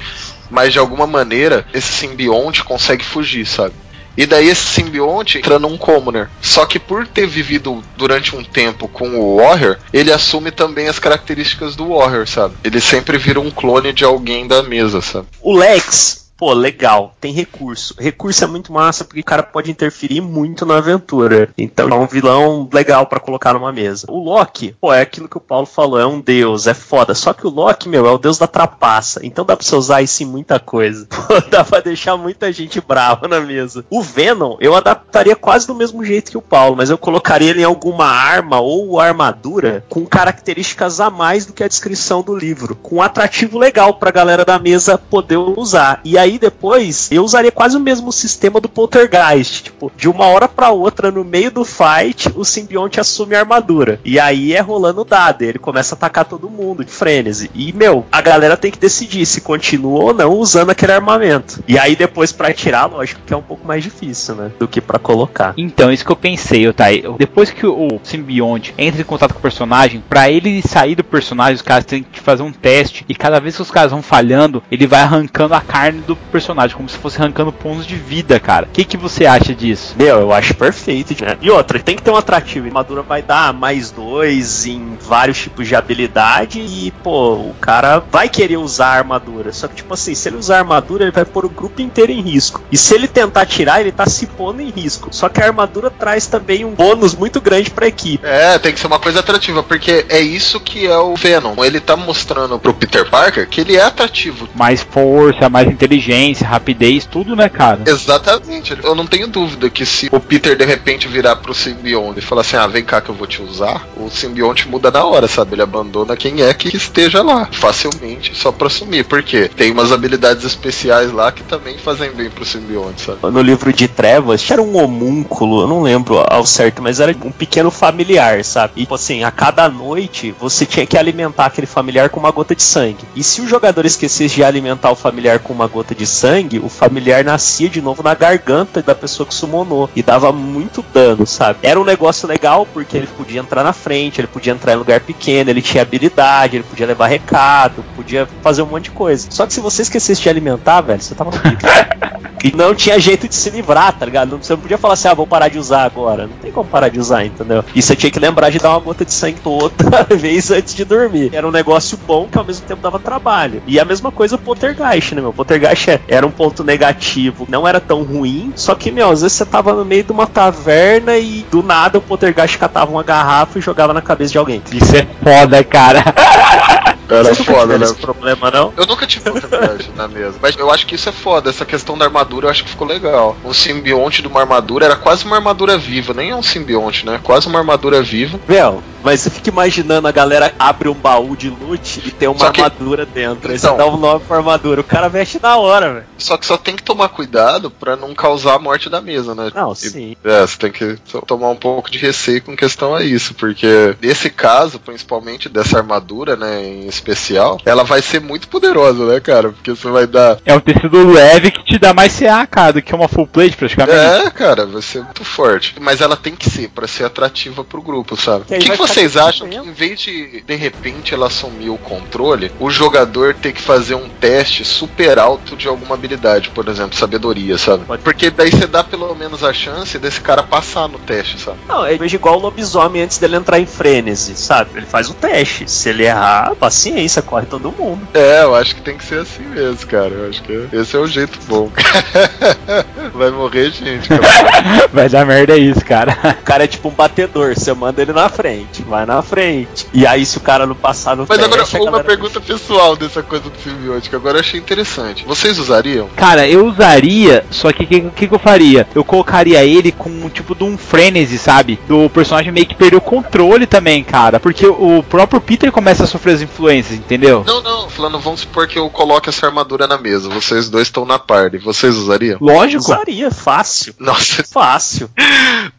mas de alguma maneira esse simbionte consegue fugir, sabe? E daí esse simbionte entra num Commoner. Só que por ter vivido durante um tempo com o Warrior, ele assume também as características do Warrior, sabe? Ele sempre vira um clone de alguém da mesa, sabe? O Lex, pô, legal, tem recurso. Recurso é muito massa porque o cara pode interferir muito na aventura. Então é um vilão legal pra colocar numa mesa. O Loki, pô, é aquilo que o Paulo falou, é um deus, é foda. Só que o Loki, meu, é o deus da trapaça. Então dá pra você usar isso em muita coisa. (laughs) Pô, dá pra deixar muita gente brava na mesa. O Venom, eu adaptaria quase do mesmo jeito que o Paulo, mas eu colocaria ele em alguma arma ou armadura com características a mais do que a descrição do livro. Com um atrativo legal pra galera da mesa poder usar. E aí depois eu usaria quase o mesmo sistema do Poltergeist. Tipo, de uma hora pra outra, no meio do fight, o simbionte assume a armadura. E aí é rolando o dado. Ele começa a atacar todo mundo de frenesi. E, meu, a galera tem que decidir se continua ou não usando aquele armamento. E aí depois pra tirar, lógico que é um pouco mais difícil, né? Do que pra colocar. Então, isso que eu pensei. Eu- Depois que o, simbionte entra em contato com o personagem, pra ele sair do personagem, os caras têm que fazer um teste. E cada vez que os caras vão falhando, ele vai arrancando a carne do personagem, como se fosse arrancando pontos de vida, cara. O que, que você acha disso? Meu, eu acho perfeito. Né? E outra, tem que ter um atrativo. A armadura vai dar mais dois em vários tipos de habilidade. E, pô, o cara vai querer usar a armadura. Só que, tipo assim, se ele usar a armadura, ele vai pôr o grupo inteiro em risco. E se ele tentar tirar, ele tá se pondo em risco. Só que a armadura traz também um bônus muito grande pra equipe. É, tem que ser uma coisa atrativa, porque é isso que é o Venom. Ele tá mostrando pro Peter Parker que ele é atrativo. Mais força, mais inteligência, rapidez, tudo, né, cara? Exatamente. Eu não tenho dúvida que se o Peter de repente virar pro simbionte e falar assim: ah, vem cá que eu vou te usar, o simbionte muda na hora, sabe? Ele abandona quem é que esteja lá, facilmente, só pra sumir. Porque tem umas habilidades especiais lá que também fazem bem pro simbionte, sabe? No livro de Trevas, era um homúnculo, eu não lembro ao certo, mas era um pequeno familiar, sabe? E, tipo assim, a cada noite você tinha que alimentar aquele familiar com uma gota de sangue. E se o jogador esquecesse de alimentar o familiar com uma gota de sangue, o familiar nascia de novo na garganta da pessoa que summonou. E dava muito dano, sabe? Era um negócio legal porque ele podia entrar na frente, ele podia entrar em lugar pequeno, ele tinha habilidade, ele podia levar recado, podia fazer um monte de coisa. Só que se você esquecesse de alimentar, velho, você tava no bico. (laughs) E não tinha jeito de se livrar, tá ligado? Não- Você não podia falar assim, ah, vou parar de usar agora. Não tem como parar de usar, entendeu? E você tinha que lembrar de dar uma gota de sangue toda (laughs) vez antes de dormir. Era um negócio bom que ao mesmo tempo dava trabalho. E a mesma coisa o Poltergeist, né, meu? O Poltergeist era um ponto negativo, não era tão ruim, só que, meu, às vezes você tava no meio de uma taverna e do nada o Poltergeist catava uma garrafa e jogava na cabeça de alguém. Isso é foda, cara. (laughs) Era foda, né? esse problema, não? Eu nunca tive oportunidade na mesa, mas eu acho que isso é foda. Essa questão da armadura eu acho que ficou legal. O simbionte de uma armadura era quase uma armadura viva, nem é um simbionte, né? Quase uma armadura viva. Meu, Mas você fica imaginando a galera abre um baú de loot e tem uma que- armadura dentro. Aí Então. você dá um nome pra armadura. O cara veste na hora, velho. Só que só tem que tomar cuidado pra não causar a morte da mesa, né? Não, E- sim. É, você tem que to- tomar um pouco de receio com questão a isso, porque nesse caso, principalmente dessa armadura, né, em especial, ela vai ser muito poderosa, né, cara? Porque você vai dar. É um tecido leve que te dá mais CA, cara, do que uma full plate praticamente. É, cara, vai ser muito forte. Mas ela tem que ser pra ser atrativa pro grupo, sabe? O que, que vocês acham que em vez de de repente ela assumir o controle, o jogador ter que fazer um teste super alto de alguma habilidade, por exemplo, sabedoria, sabe? Pode. Porque daí você dá pelo menos a chance desse cara passar no teste, sabe? Não, eu vejo igual o lobisomem antes dele entrar em frênese, sabe? Ele faz o teste. Se ele errar, paciência, corre todo mundo. É, eu acho que tem que ser assim mesmo, cara. Eu acho que esse é o jeito bom. (laughs) Vai morrer gente. (laughs) Vai dar merda isso, cara. O cara é tipo um batedor, você manda ele na frente, vai na frente. E aí, se o cara não passar no Mas agora, teste, a uma galera- pergunta pessoal dessa coisa do simbiótico. Agora eu achei interessante. Vocês usariam? Cara, eu usaria, só que o que, que, que eu faria? Eu colocaria ele com um tipo de um frenesi, sabe? Do personagem meio que perdeu o controle também, cara. Porque o próprio Peter começa a sofrer as influências, entendeu? Não, não. Falando, vamos supor que eu coloque essa armadura na mesa. Vocês dois estão na party. Vocês usariam? Lógico. Usaria, fácil. Nossa, Fácil.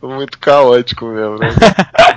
muito caótico mesmo, né? (laughs)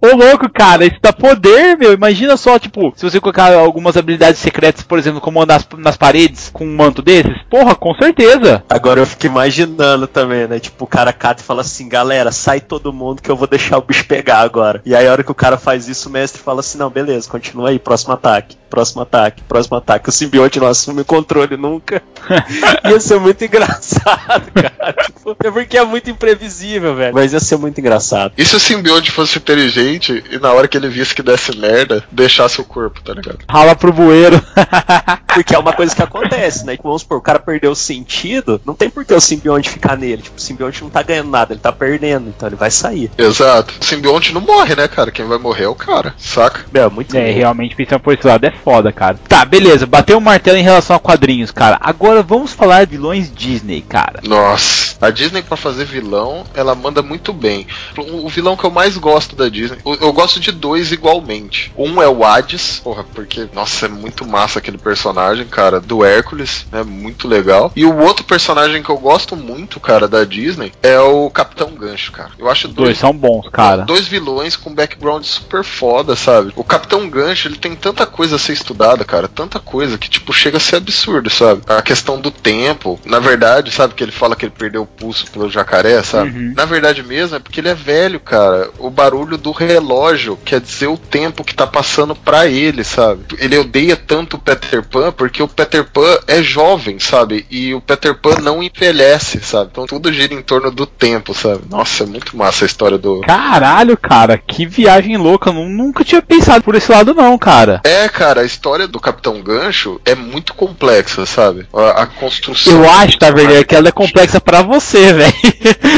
Ô louco, cara, isso dá poder, meu. Imagina só, tipo, se você colocar algumas habilidades secretas, por exemplo, como andar nas, nas paredes com um manto desses. Porra, com certeza. Agora eu fico imaginando também, né? Tipo, o cara cata e fala assim, galera, sai todo mundo que eu vou deixar o bicho pegar agora. E aí a hora que o cara faz isso, o mestre fala assim, não, beleza, continua aí, próximo ataque, próximo ataque, próximo ataque. O simbionte não assume o controle nunca. (laughs) ia ser muito engraçado, cara. Tipo, é porque é muito imprevisível, velho. Mas ia ser muito engraçado. E se o simbionte fosse inteligente e na hora que ele visse que desse merda, deixasse o corpo, tá ligado? Rala pro bueiro. (laughs) Porque é uma coisa que acontece, né? Vamos supor, o cara perdeu o sentido, não tem por que o simbionte ficar nele. Tipo, o simbionte não tá ganhando nada, ele tá perdendo, então ele vai sair. Exato. O simbionte não morre, né, cara? Quem vai morrer é o cara, saca? Meu, muito É, realmente pensando por esse lado é foda, cara. Tá, beleza, bateu o martelo em relação a quadrinhos, cara. Agora vamos falar de vilões Disney, cara. Nossa, a Disney pra fazer vilão, ela manda muito bem. O o vilão que eu mais gosto da Disney, eu eu gosto de dois igualmente. Um é o Hades, porra, porque, nossa, é muito massa aquele personagem, cara, do Hércules, é muito legal. E o outro personagem que eu gosto muito, cara, da Disney, é o Capitão Gancho, cara. Eu acho dois dois são bons, cara. Dois vilões com background super foda, sabe? O Capitão Gancho, ele tem tanta coisa a ser estudada, cara. Tanta coisa que, tipo, chega a ser absurdo, sabe? A questão do tempo. Na verdade, sabe que ele fala que ele perdeu o pulso pelo jacaré, sabe? Uhum. Na verdade mesmo é porque ele é velho, cara. O barulho do relógio quer dizer o tempo que tá passando pra ele, sabe? Ele odeia tanto o Peter Pan porque o Peter Pan é jovem, sabe? E o Peter Pan não envelhece, sabe? Então tudo gira em torno do tempo, sabe? Nossa, é muito massa a história do, Caralho, cara, que viagem louca. Eu nu- nunca tinha pensado por esse lado, não, cara. É, cara, a história do Capitão Gancho é muito complexa, sabe? A, a construção. Eu acho, tá, verdade, que ela é complexa pra você, (laughs) velho.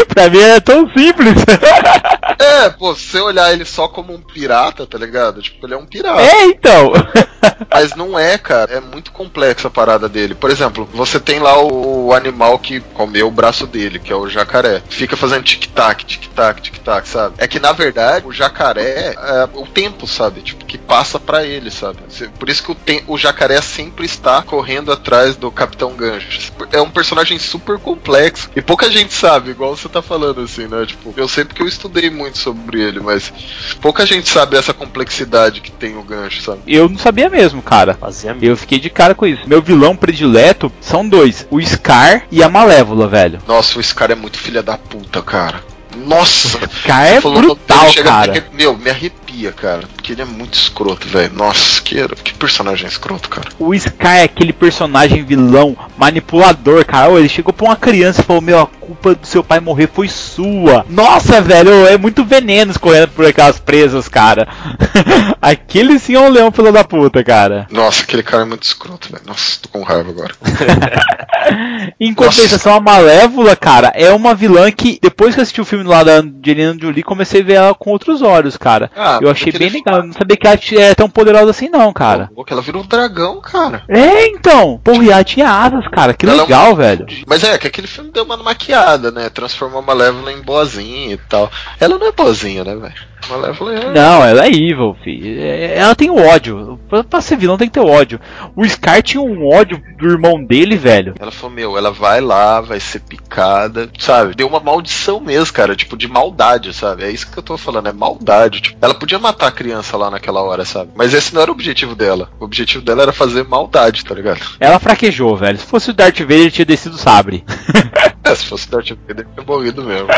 pra mim é tão simples. É, pô, se você olhar ele só como um pirata, tá ligado? Tipo, ele é um pirata. é, então. (laughs) Mas não é, cara. É muito complexa a parada dele. Por exemplo, você tem lá o, animal que comeu o braço dele, que é o jacaré. Fica fazendo tic-tac, tic-tac, tic-tac, sabe? É que na verdade o jacaré é o tempo, sabe? Tipo, que passa pra ele, sabe? Por isso que o, tem- o jacaré sempre está correndo atrás do Capitão Gancho. É um personagem super complexo. E pouca gente sabe, igual você tá falando assim, né? Tipo, eu sei porque eu estudei muito sobre ele, mas pouca gente sabe essa complexidade que tem o gancho, sabe? Eu não sabia mesmo, cara. Fazia Eu fiquei de cara com isso. Meu vilão predileto são dois: o Scar e a Malévola, velho. Nossa, esse cara é muito filha da puta, cara. Nossa! (laughs) Scar é no nome brutal, cara. Meu, me cara. Porque ele é muito escroto, velho. Nossa, que, que personagem escroto, cara. O Scar é aquele personagem vilão, manipulador, cara. Ele chegou pra uma criança e falou: Meu, a culpa do seu pai morrer foi sua. Nossa, velho, é muito veneno escorrendo por aquelas presas, cara. (laughs) aquele sim é um leão filho da puta, cara. Nossa, aquele cara é muito escroto, velho. Nossa, tô com raiva agora. (laughs) Em compensação, a Malévola, cara, é uma vilã que, depois que eu assisti o filme lá da Angelina Jolie, comecei a ver ela com outros olhos, cara. Ah, eu achei porque bem legal. Eu não sabia que ela é tão poderosa assim, não, cara. Pô, que ela virou um dragão, cara. É, então. Porra, e ela tinha asas, cara. Que Ela é um- legal, velho. Mas é, que aquele filme deu uma maquiada, né? Transformar a Malévola em boazinha e tal. Ela não é boazinha, né, velho? Malévola é. Não, ela é evil, filho. É- Ela tem ódio. Pra, pra ser vilão tem que ter ódio. O Scar tinha um ódio do irmão dele, velho. Ela falou, meu, ela vai lá, vai ser picada, sabe? Deu uma maldição mesmo, cara, tipo, de maldade, sabe? É isso que eu tô falando, é maldade. Tipo, ela podia matar a criança lá naquela hora, sabe? Mas esse não era o objetivo dela. O objetivo dela era fazer maldade, tá ligado? Ela fraquejou, velho. Se fosse o Darth Vader, ele tinha descido o sabre. (laughs) É, (laughs) se fosse Darth Vader, tinha morrido mesmo.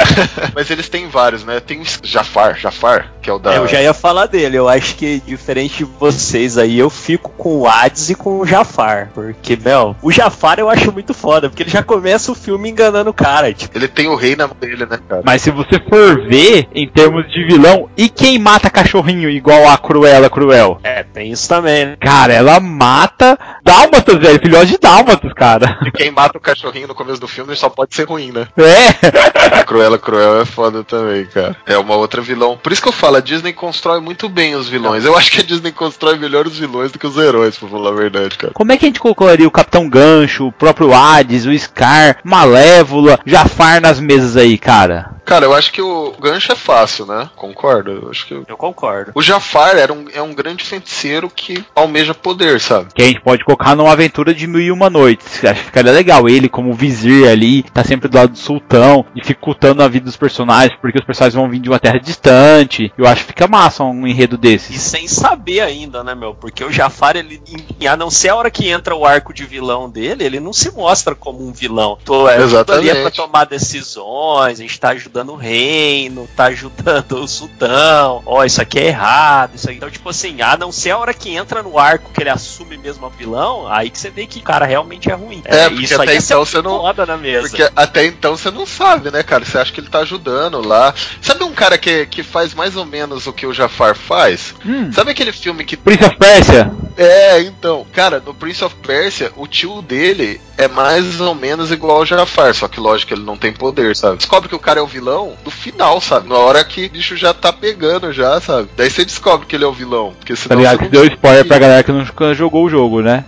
(laughs) Mas eles têm vários, né? Tem o Jafar, Jafar, que é o da. Eu já ia falar dele, eu acho que diferente de vocês aí, eu fico com o Hades e com o Jafar. Porque, meu, o Jafar eu acho muito foda, porque ele já começa o filme enganando o cara. Tipo, Ele tem o rei na mão dele, né, cara? Mas se você for ver, em termos de vilão, e quem mata cachorrinho igual a Cruella Cruel? é, tem isso também, né? Cara, ela mata dálmatas, velho. Filhote de dálmatas, cara. E quem mata o cachorrinho no começo do filme só pode ser ruim, né? É. A (laughs) Cruella Cruel é foda também, cara. É uma outra vilão. Por isso que eu falo, a Disney constrói muito bem os vilões. Eu acho que a Disney constrói melhor os vilões do que os heróis, pra falar a verdade, cara. Como é que a gente colocaria o Capitão Gancho, o próprio Hades, o Scar, Malévola, Jafar nas mesas aí, cara? Cara, eu acho que o gancho é fácil, né? Concordo? Eu acho que. Eu concordo. O Jafar era um, é um grande feiticeiro que almeja poder, sabe? Que a gente pode colocar numa aventura de mil e uma noites. Acho que ficaria legal. Ele, como vizir ali, tá sempre do lado do sultão, dificultando a vida dos personagens, porque os personagens vão vir de uma terra distante. Eu acho que fica massa um enredo E desses. sem saber ainda, né, meu? Porque o Jafar, ele, a não ser a hora que entra o arco de vilão dele, ele não se mostra como um vilão. Tô, é, tudo ali é pra Exatamente. tomar decisões, a gente tá ajudando o reino, tá ajudando o sultão, ó, isso aqui é errado, isso aqui. Então, tipo assim, a não ser a hora que entra no arco que ele assume mesmo a vilão, aí que você vê que o cara realmente é ruim. É, porque até ia ser então você não- foda na mesa. Porque até então você não sabe, né, cara? Você acha que ele tá ajudando lá. Sabe um cara que, que faz mais ou menos o que o Jafar faz? Hum. Sabe aquele filme que. Prince of Persia? É, então. Cara, no Prince of Persia, o tio dele é mais ou menos igual ao Jafar. Só que, lógico, ele não tem poder, sabe? Descobre que o cara é o vilão no final, sabe? Na hora que o bicho já tá pegando, já, sabe? Daí você descobre que ele é o vilão. Porque Tá senão ligado? você Que não deu spoiler pra galera que nunca jogou o jogo, né?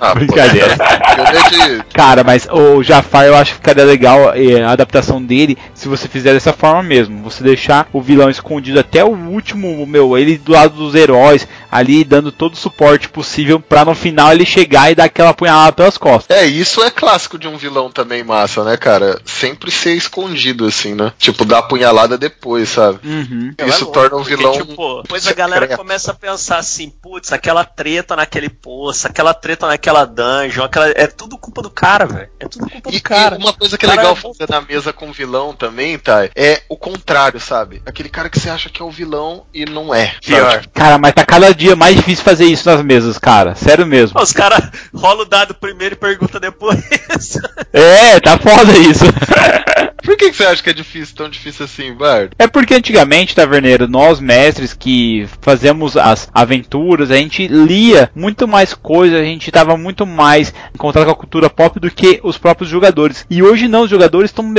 Ah, (laughs) pô, Brincadeira. de- Cara, mas o Jafar eu acho que ficaria legal eh, a adaptação dele se você fizer dessa forma mesmo. Você deixar o vilão escondido até o último, meu, ele do lado dos heróis, ali dando todo o suporte possível pra no final ele chegar e dar aquela apunhalada pelas costas. É, isso é clássico de um vilão também massa, né, cara? Sempre ser escondido, assim, né? Tipo, dar a punhalada depois, sabe? Uhum. Meu, Isso é louco, torna o porque, vilão Tipo, depois a galera secreto. começa a pensar assim, putz, aquela treta naquele poço, aquela treta naquela dungeon, aquela... é tudo culpa do cara, velho. É tudo culpa E, do cara. e uma coisa que é legal é fazer na mesa com vilão também, tá? É o contrário, sabe? Aquele cara que você acha que é o vilão e não é. Pior. Cara, mas tá cada dia mais difícil fazer isso nas mesas, cara. Sério mesmo. Os caras rolam o dado primeiro e pergunta depois. É, tá foda isso. (laughs) Por que, que você acha que é difícil, tão difícil assim, Bardo? É porque antigamente, Taverneiro, nós mestres que fazemos as aventuras, a gente lia muito mais coisas, a gente estava muito mais em contato com a cultura pop do que os próprios jogadores. E hoje não, os jogadores estão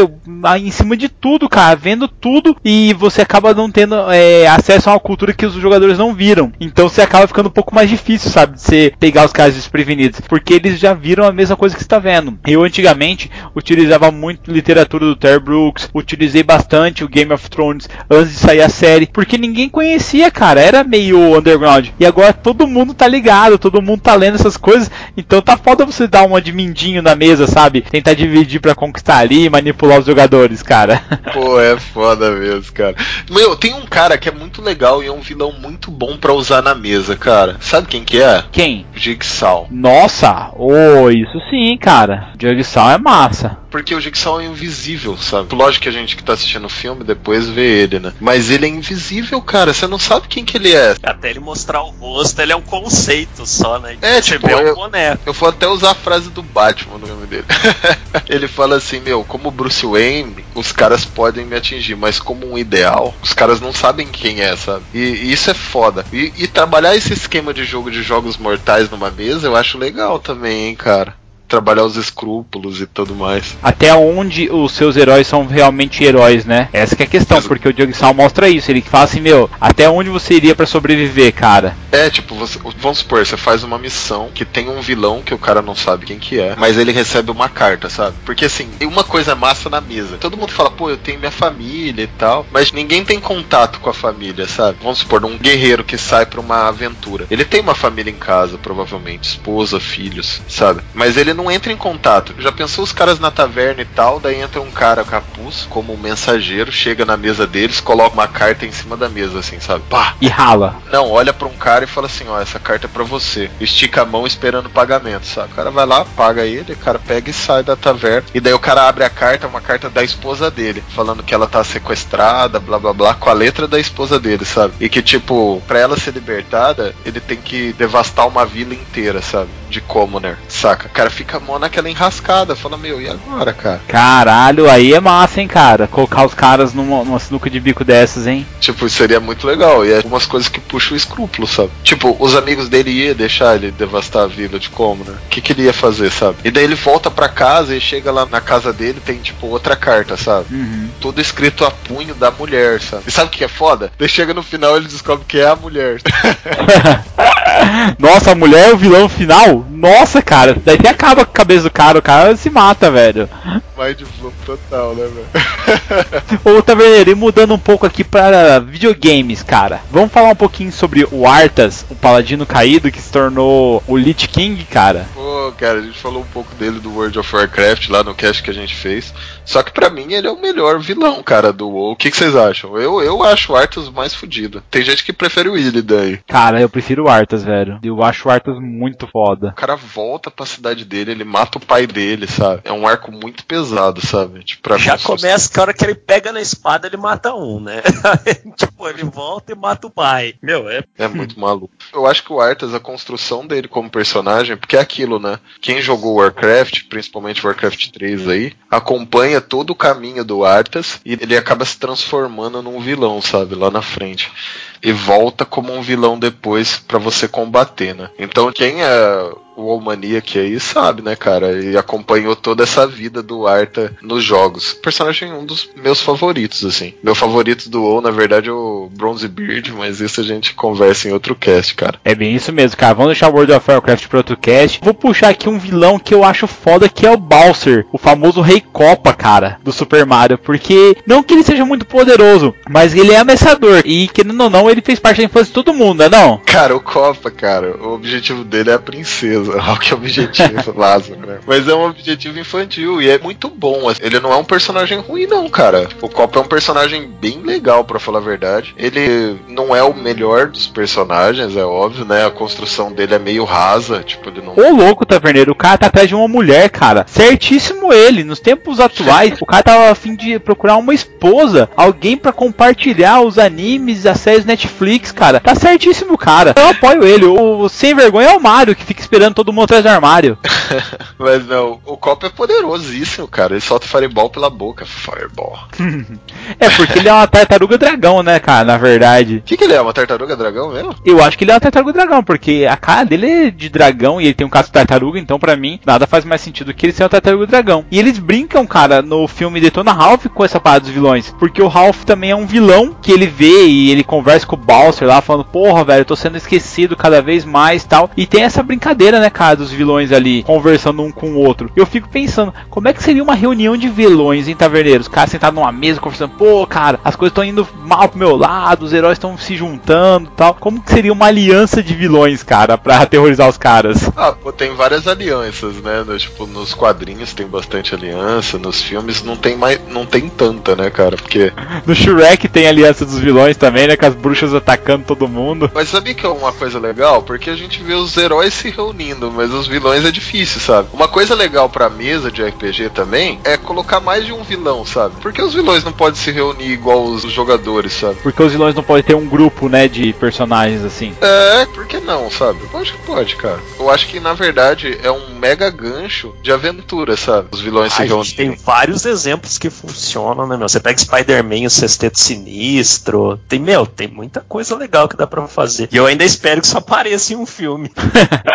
em cima de tudo, cara, vendo tudo e você acaba não tendo é, acesso a uma cultura que os jogadores não viram. Então você acaba ficando um pouco mais difícil, sabe, de você pegar os caras desprevenidos, porque eles já viram a mesma coisa que você está vendo. Eu antigamente utilizava muito literatura do Terry Brooks, utilizei bastante o Game of Thrones antes de sair a série, porque ninguém conhecia, cara, era meio underground. E agora todo mundo tá ligado, todo mundo tá lendo essas coisas, então tá foda você dar uma de mindinho na mesa, sabe? Tentar dividir pra conquistar ali e manipular os jogadores, cara. (laughs) Pô, é foda mesmo, cara. Meu, tem um cara que é muito legal e é um vilão muito bom pra usar na mesa, cara. Sabe quem que é? Quem? Jigsaw. Nossa, oh, isso sim, cara. Jigsaw é massa. Porque o Jigsaw é invisível, sabe? Lógico que a gente que tá assistindo o filme depois vê ele, né? Mas ele é invisível, cara. Você não sabe quem que ele é. Até ele mostrar o rosto, ele é um conceito só, né? É, Você tipo, vê eu- um boneco. Eu vou até usar a frase do Batman no filme dele. (laughs) ele fala assim, meu, como Bruce Wayne, os caras podem me atingir, mas como um ideal, os caras não sabem quem é, sabe? E, e isso é foda. E, e trabalhar esse esquema de jogo de jogos mortais numa mesa, eu acho legal também, hein, cara. Trabalhar os escrúpulos e tudo mais. Até onde os seus heróis são realmente heróis, né? Essa que é a questão, Exato. porque o Diogo Sal mostra isso. Ele fala assim, meu, até onde você iria pra sobreviver, cara? É, tipo, você, vamos supor, você faz uma missão que tem um vilão que o cara não sabe quem que é, mas ele recebe uma carta, sabe? Porque assim, tem uma coisa massa na mesa. Todo mundo fala, pô, eu tenho minha família e tal, mas ninguém tem contato com a família, sabe? Vamos supor, um guerreiro que sai pra uma aventura. Ele tem uma família em casa, provavelmente, esposa, filhos, sabe? Mas ele não entra em contato. Já pensou os caras na taverna e tal, daí entra um cara capuz, como um mensageiro, chega na mesa deles, coloca uma carta em cima da mesa, assim, sabe? Pá! E rala. Não, olha pra um cara e fala assim, ó, essa carta é pra você. Estica a mão esperando o pagamento, sabe? O cara vai lá, paga ele, o cara pega e sai da taverna. E daí o cara abre a carta, uma carta da esposa dele, falando que ela tá sequestrada, blá blá blá, com a letra da esposa dele, sabe? E que, tipo, pra ela ser libertada, ele tem que devastar uma vila inteira, sabe? De Commoner, saca? O cara fica mó naquela enrascada, fala, meu, e agora, cara? Caralho, aí é massa, hein, cara? Colocar os caras numa, numa sinuca de bico dessas, hein? Tipo, seria muito legal. E é algumas coisas que puxam o escrúpulo, sabe? Tipo, os amigos dele iam deixar ele devastar a vila de como, né? O que, que ele ia fazer, sabe? E daí ele volta pra casa e chega lá na casa dele tem, tipo, outra carta, sabe? Uhum. Tudo escrito a punho da mulher, sabe? E sabe o que é foda? Daí chega no final ele descobre que é a mulher. (laughs) Nossa, a mulher é o vilão final? Nossa, cara, daí até acaba com a cabeça do cara, o cara se mata, velho. Mind blow total, né, velho? (laughs) Ô, Taverneiro, e mudando um pouco aqui para videogames, cara. Vamos falar um pouquinho sobre o Arthas, o paladino caído que se tornou o Lich King, cara. Pô, cara, a gente falou um pouco dele do World of Warcraft lá no cast que a gente fez. Só que pra mim ele é o melhor vilão, cara, do WoW. O que, que vocês acham? Eu, eu acho o Arthas mais fodido. Tem gente que prefere o Illidan. Cara, eu prefiro o Arthas, velho. Eu acho o Arthas muito foda. O cara volta pra cidade dele, ele mata o pai dele, sabe? É um arco muito pesado, sabe? Tipo, Já começa que a hora que ele pega na espada, ele mata um, né? (laughs) tipo, ele volta e mata o pai. Meu, é. É muito maluco. Eu acho que o Arthas, a construção dele como personagem, porque é aquilo, né? Quem jogou Warcraft, principalmente Warcraft 3 aí, acompanha todo o caminho do Arthas e ele acaba se transformando num vilão, sabe? Lá na frente. E volta como um vilão depois pra você combater, né? Então quem é o Almaniac aí sabe, né, cara? E acompanhou toda essa vida do Arta nos jogos. Personagem um dos meus favoritos, assim. Meu favorito do WoW, na verdade, é o Bronze Beard, mas isso a gente conversa em outro cast, cara. É bem isso mesmo, cara. Vamos deixar o World of Warcraft pro outro cast. Vou puxar aqui um vilão que eu acho foda, que é o Bowser, o famoso Rei Copa, cara, do Super Mario. Porque, não que ele seja muito poderoso, mas ele é ameaçador. E, querendo ou não, ele fez parte da infância de todo mundo, né não? Cara, o Copa, cara, o objetivo dele é a princesa. Olha que objetivo, (laughs) Lázaro, né? Mas é um objetivo infantil e é muito bom. assim. Ele não é um personagem ruim, não, cara. O Copa é um personagem bem legal, pra falar a verdade. Ele não é o melhor dos personagens, é óbvio, né? A construção dele é meio rasa, tipo, ele não. Ô louco, Taverneiro, o cara tá atrás de uma mulher, cara. Certíssimo ele. Nos tempos atuais, o cara tava a fim de procurar uma esposa. Alguém pra compartilhar os animes, as séries Netflix, cara. Tá certíssimo, cara. Eu apoio ele. O sem vergonha é o Mario, que fica esperando todo mundo atrás do armário. (laughs) Mas não, o Copa é poderosíssimo, cara. Ele solta Fireball pela boca. Fireball. (laughs) É, porque ele é uma tartaruga dragão, né, cara, na verdade. O que, que ele é? Uma tartaruga dragão mesmo? Eu acho que ele é uma tartaruga dragão, porque a cara dele é de dragão e ele tem um caso de tartaruga, então pra mim nada faz mais sentido que ele ser uma tartaruga dragão. E eles brincam, cara, no filme Detona Ralph com essa parada dos vilões, porque o Ralph também é um vilão que ele vê e ele conversa com o Bowser lá, falando: Porra, velho, eu tô sendo esquecido cada vez mais tal. E tem essa brincadeira, né, cara, dos vilões ali conversando um com o outro. Eu fico pensando, como é que seria uma reunião de vilões em taverneiros? Os caras sentados numa mesa conversando, pô, cara, as coisas estão indo mal pro meu lado, os heróis estão se juntando tal. Como que seria uma aliança de vilões, cara, pra aterrorizar os caras? Ah, pô, tem várias alianças, né? No- tipo, nos quadrinhos tem bastante aliança, nos filmes não tem mais, não tem tanta, né, cara? Porque (laughs) No Shrek tem aliança dos vilões também, né? Com as bruxas atacando todo mundo. Mas sabia que é uma coisa legal? Porque a gente vê os heróis se reunindo, mas os vilões é difícil, sabe? Uma coisa legal pra mesa de RPG também é colocar mais de um vilão, sabe? Porque os vilões não podem se reunir igual os jogadores, sabe? Porque os vilões não podem ter um grupo, né, de personagens assim. É, por que não, sabe? Eu acho que pode, cara. Eu acho que na verdade é um mega gancho de aventura, sabe? Os vilões se A gente tem vários exemplos que funcionam, né, meu? Você pega Spider-Man, o Sexteto Sinistro. Tem, meu, tem muita coisa legal que dá pra fazer. E eu ainda espero que isso apareça em um filme. (laughs)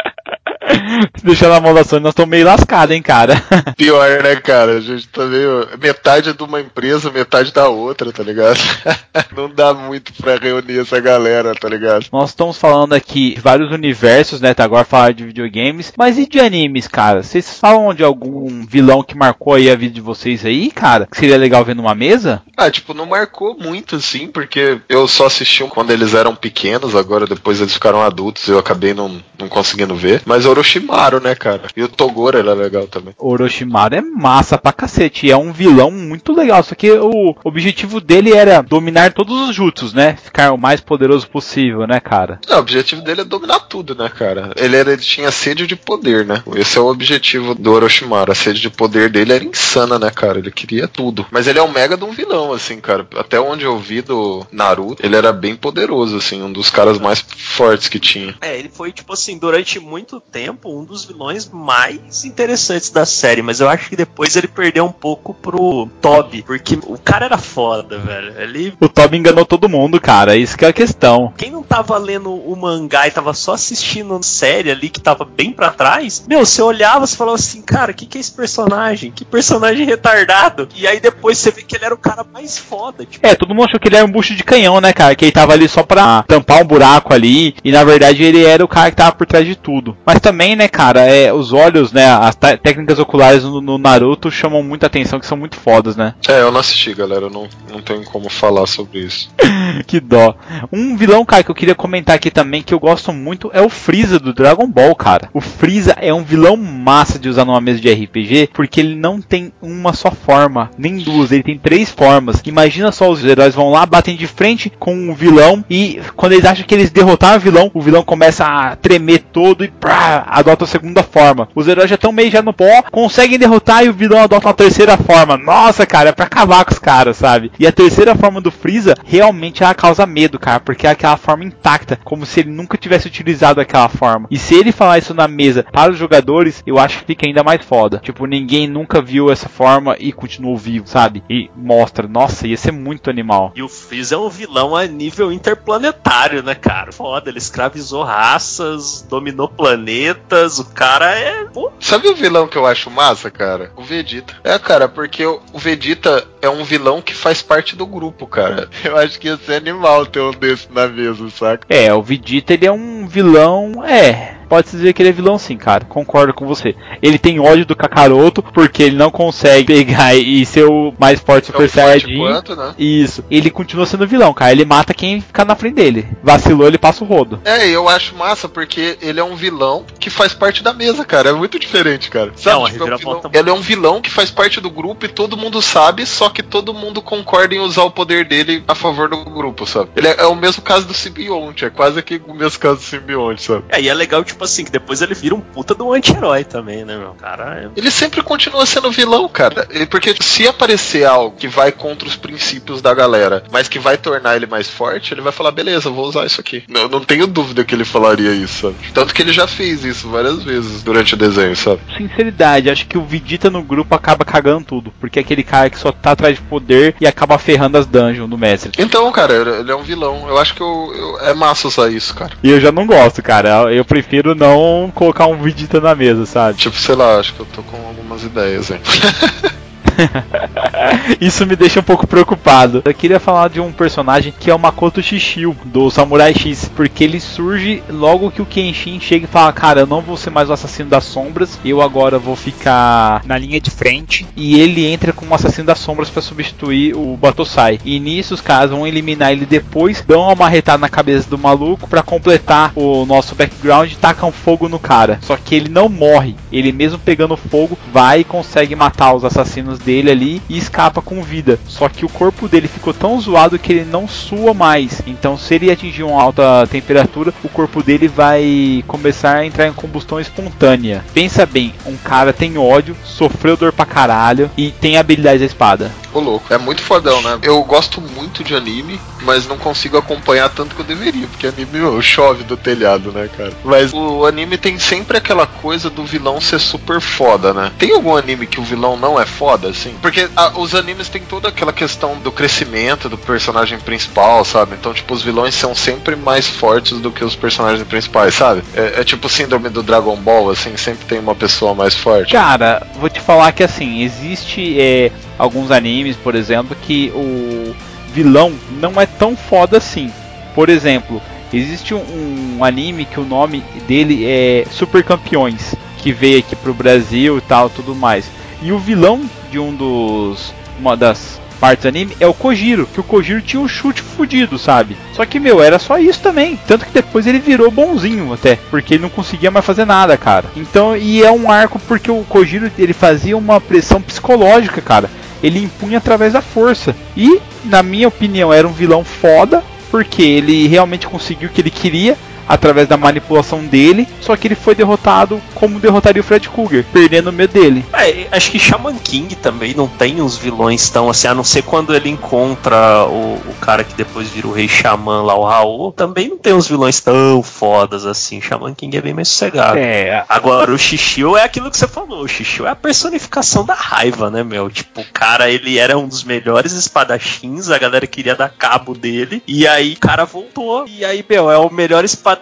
Deixando na mão da Sony, nós estamos meio lascados, hein, cara. (laughs) Pior, né, cara? A gente tá meio. Metade é de uma empresa, metade da outra, tá ligado? (laughs) Não dá muito pra reunir essa galera, tá ligado? Nós estamos falando aqui de vários universos, né? Tá agora falar de videogames. Mas e de animes, cara? Vocês falam de algum vilão que marcou aí a vida de vocês aí, cara? Que seria legal ver numa mesa? Ah, tipo, não marcou muito, assim, porque eu só assisti quando eles eram pequenos, agora depois eles ficaram adultos eu acabei não, não conseguindo ver. Mas Orochimaru, né, cara? E o Toguro era legal também. Orochimaru é massa pra cacete. É um vilão muito legal. Só que o objetivo dele era dominar todos os jutsus, né? Ficar o mais poderoso possível, né, cara? Não, o objetivo dele é dominar tudo, né, cara? Ele, era, ele tinha sede de poder, né? Esse é o objetivo do Orochimaru. A sede de poder dele era insana, né, cara? Ele queria tudo. Mas ele é um mega de um vilão, assim, cara. Até onde eu vi do Naruto, ele era bem poderoso, assim, um dos caras mais fortes que tinha. É, ele foi, tipo assim, durante muito tempo, um dos vilões mais interessantes da série, mas eu acho que depois ele perdeu um pouco pro Toby, porque o cara era foda, velho. Ele... O Toby enganou todo mundo, cara, isso que é a questão. Quem não tava lendo o mangá e tava só assistindo a série ali, que tava bem para trás, meu, você olhava e falava assim, cara, o que, que é esse personagem? Que personagem retardado. E aí depois você vê que ele era o cara mais foda. Tipo... É, todo mundo achou que ele era um bucho de canhão, né, cara? Que ele tava ali só pra tampar um buraco ali, e na verdade ele era o cara que tava por trás de tudo. Mas também, né, cara, é, os olhos, né, as técnicas oculares no, no, Naruto chamam muita atenção, que são muito fodas, né? É, eu não assisti, galera, eu não, não tenho como falar sobre isso. (laughs) que dó. Um vilão, cara, que eu queria comentar aqui também, que eu gosto muito, é o Freeza do Dragon Ball, cara. O Freeza é um vilão massa de usar numa mesa de RPG, porque ele não tem uma só forma, nem duas, ele tem três formas. Imagina só, os heróis vão lá, batem de frente com o vilão, e quando eles acham que eles derrotaram o vilão, o vilão começa a tremer todo e pá, adota a segunda forma. Os heróis já estão meio já no pó, conseguem derrotar e o vilão adota uma terceira forma. Nossa, cara, é pra acabar com os caras, sabe? E a terceira forma do Freeza realmente ela causa medo, cara, porque é aquela forma intacta, como se ele nunca tivesse utilizado aquela forma. E se ele falar isso na mesa para os jogadores, eu acho que fica ainda mais foda. Tipo, ninguém nunca viu essa forma e continuou vivo, sabe? E mostra, nossa, ia ser muito animal. E o Freeza é um vilão a nível interplanetário, né, cara? Foda, ele escravizou raças, dominou planetas, o cara é. Pô. Sabe o vilão que eu acho massa, cara? O Vegeta. É, cara, porque o Vegeta é um vilão que faz parte do grupo, cara. (laughs) Eu acho que ia ser animal ter um desse na mesa, saca? É, o Vegeta ele é um vilão. É pode-se dizer que ele é vilão sim, cara. Concordo com você. Ele tem ódio do Kakaroto porque ele não consegue pegar e ser o mais forte Super Saiyajin. Né? Isso. Ele continua sendo vilão, cara. Ele mata quem ficar na frente dele. Vacilou, ele passa o rodo. É, eu acho massa porque ele é um vilão que faz parte da mesa, cara. É muito diferente, cara. Sabe? Não, tipo, é um vilão... Ele é um vilão que faz parte do grupo e todo mundo sabe, só que todo mundo concorda em usar o poder dele a favor do grupo, sabe? Ele é, é o mesmo caso do simbionte, é quase que o mesmo caso do simbionte, sabe? É, e é legal, tipo assim, que depois ele vira um puta do anti-herói também, né, meu? Cara, é... Ele sempre continua sendo vilão, cara. Porque se aparecer algo que vai contra os princípios da galera, mas que vai tornar ele mais forte, ele vai falar, beleza, vou usar isso aqui. Eu não tenho dúvida que ele falaria isso, sabe? Tanto que ele já fez isso várias vezes durante o desenho, sabe? Sinceridade, acho que o Vegeta no grupo acaba cagando tudo. Porque é aquele cara que só tá atrás de poder e acaba ferrando as dungeons do mestre. Então, cara, ele é um vilão. Eu acho que eu, eu, é massa usar isso, cara. E eu já não gosto, cara. Eu prefiro não colocar um Vegeta na mesa, sabe? Tipo, sei lá, acho que eu tô com algumas ideias, hein. (laughs) (laughs) Isso me deixa um pouco preocupado. Eu queria falar de um personagem que é o Makoto Shishio, do Samurai X, porque ele surge logo que o Kenshin chega e fala: Cara, eu não vou ser mais o assassino das sombras, eu agora vou ficar na linha de frente. E ele entra como assassino das sombras para substituir o Batosai. E nisso os caras vão eliminar ele depois, dão uma marretada na cabeça do maluco para completar o nosso background e tacam fogo no cara. Só que ele não morre, ele mesmo pegando fogo vai e consegue matar os assassinos dele dele ali e escapa com vida. Só que o corpo dele ficou tão zoado que ele não sua mais. Então, se ele atingir uma alta temperatura, o corpo dele vai começar a entrar em combustão espontânea. Pensa bem, um cara tem ódio, sofreu dor pra caralho e tem habilidade da espada. Ô louco, é muito fodão, né? Eu gosto muito de anime, mas não consigo acompanhar tanto que eu deveria, porque anime meu, chove do telhado, né, cara? Mas o anime tem sempre aquela coisa do vilão ser super foda, né? Tem algum anime que o vilão não é foda, assim? Porque a- os animes têm toda aquela questão do crescimento do personagem principal, sabe? Então, tipo, os vilões são sempre mais fortes do que os personagens principais, sabe? É, é tipo síndrome do Dragon Ball, assim, sempre tem uma pessoa mais forte. Cara, vou te falar que assim, existe é, alguns animes, por exemplo, que o vilão não é tão foda assim. Por exemplo, existe um, um anime que o nome dele é Super Campeões, que veio aqui pro Brasil e tal, tudo mais. E o vilão de um dos uma das partes do anime é o Kojiro, que o Kojiro tinha um chute fudido, sabe? Só que, meu, era só isso também. Tanto que depois ele virou bonzinho até, porque ele não conseguia mais fazer nada, cara. Então, e é um arco porque o Kojiro ele fazia uma pressão psicológica, cara. Ele impunha através da força. E, na minha opinião, era um vilão foda, porque ele realmente conseguiu o que ele queria através da manipulação dele, só que ele foi derrotado como derrotaria o Fred Krueger, perdendo o medo dele. É, acho que Shaman King também não tem uns vilões tão assim, a não ser quando ele encontra o, o cara que depois vira o rei Xamã lá, o Raul, também não tem uns vilões tão fodas assim. Shaman King é bem mais sossegado. É, Agora, o Shishio é aquilo que você falou. O Shishio é a personificação da raiva, né, meu? Tipo, o cara, ele era um dos melhores espadachins, a galera queria dar cabo dele, e aí o cara voltou. E aí, meu, é o melhor espadachim,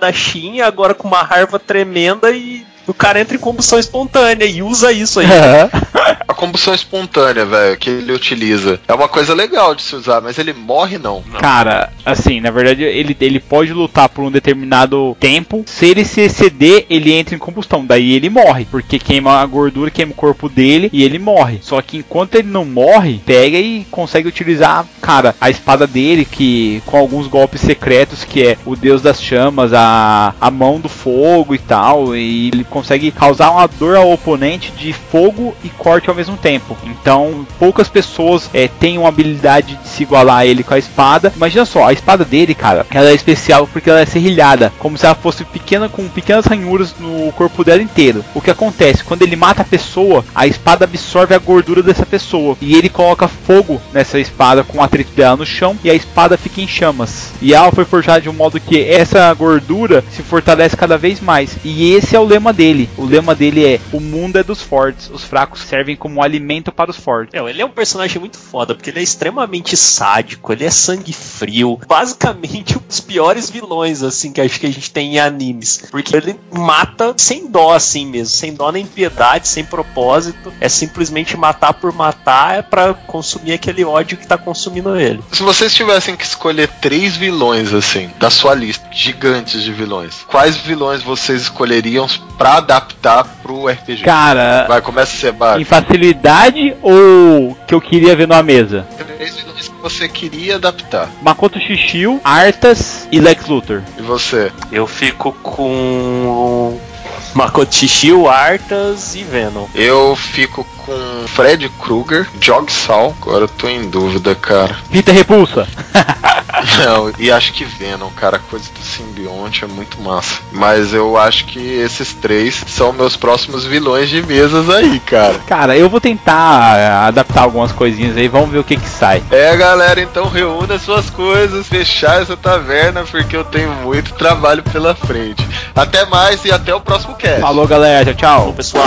agora com uma raiva tremenda e o cara entra em combustão espontânea e usa isso aí. A (laughs) combustão espontânea, velho, que ele utiliza, é uma coisa legal de se usar, mas ele morre não. Cara, assim, na verdade ele, ele pode lutar por um determinado tempo. Se ele se exceder, ele entra em combustão. Daí ele morre, porque queima a gordura, queima o corpo dele e ele morre. Só que enquanto ele não morre, pega e consegue utilizar, cara, a espada dele, que com alguns golpes secretos, que é o deus das chamas, a, a mão do fogo e tal. E ele consegue causar uma dor ao oponente de fogo e corte ao mesmo tempo. Então, poucas pessoas é, têm uma habilidade de se igualar a ele com a espada. Imagina só, a espada dele, cara, ela é especial porque ela é serrilhada, como se ela fosse pequena com pequenas ranhuras no corpo dela inteiro. O que acontece quando ele mata a pessoa, a espada absorve a gordura dessa pessoa e ele coloca fogo nessa espada com o atrito dela no chão e a espada fica em chamas. E ela foi forjada de um modo que essa gordura se fortalece cada vez mais. E esse é o lema dele. O lema dele é: o mundo é dos fortes, os fracos servem como alimento para os fortes. Meu, ele é um personagem muito foda, porque ele é extremamente sádico, ele é sangue frio. Basicamente, (laughs) um dos piores vilões, assim, que acho que a gente tem em animes. Porque ele mata sem dó, assim mesmo. Sem dó nem piedade, sem propósito. É simplesmente matar por matar, é pra consumir aquele ódio que tá consumindo ele. Se vocês tivessem que escolher três vilões, assim, da sua lista, gigantes de vilões, quais vilões vocês escolheriam pra adaptar pro RPG? Cara, Vai, começa a ser baixo. Em facilidade ou que eu queria ver numa mesa? Três vilões que você queria adaptar. Makoto Shishio, Arthas e Lex Luthor. E você? Eu fico com. Makoto Shishio, Arthas e Venom. Eu fico com Fred Krueger, Jog Sal. Agora eu tô em dúvida, cara. Rita Repulsa. (laughs) Não, e acho que Venom, cara, a coisa do simbionte é muito massa. Mas eu acho que esses três são meus próximos vilões de mesas aí, cara. Cara, eu vou tentar é, adaptar algumas coisinhas aí, vamos ver o que que sai. É, galera, então reúna suas coisas, fechar essa taverna, porque eu tenho muito trabalho pela frente. Até mais e até o próximo cast. Falou, galera, tchau, tchau. Pessoal.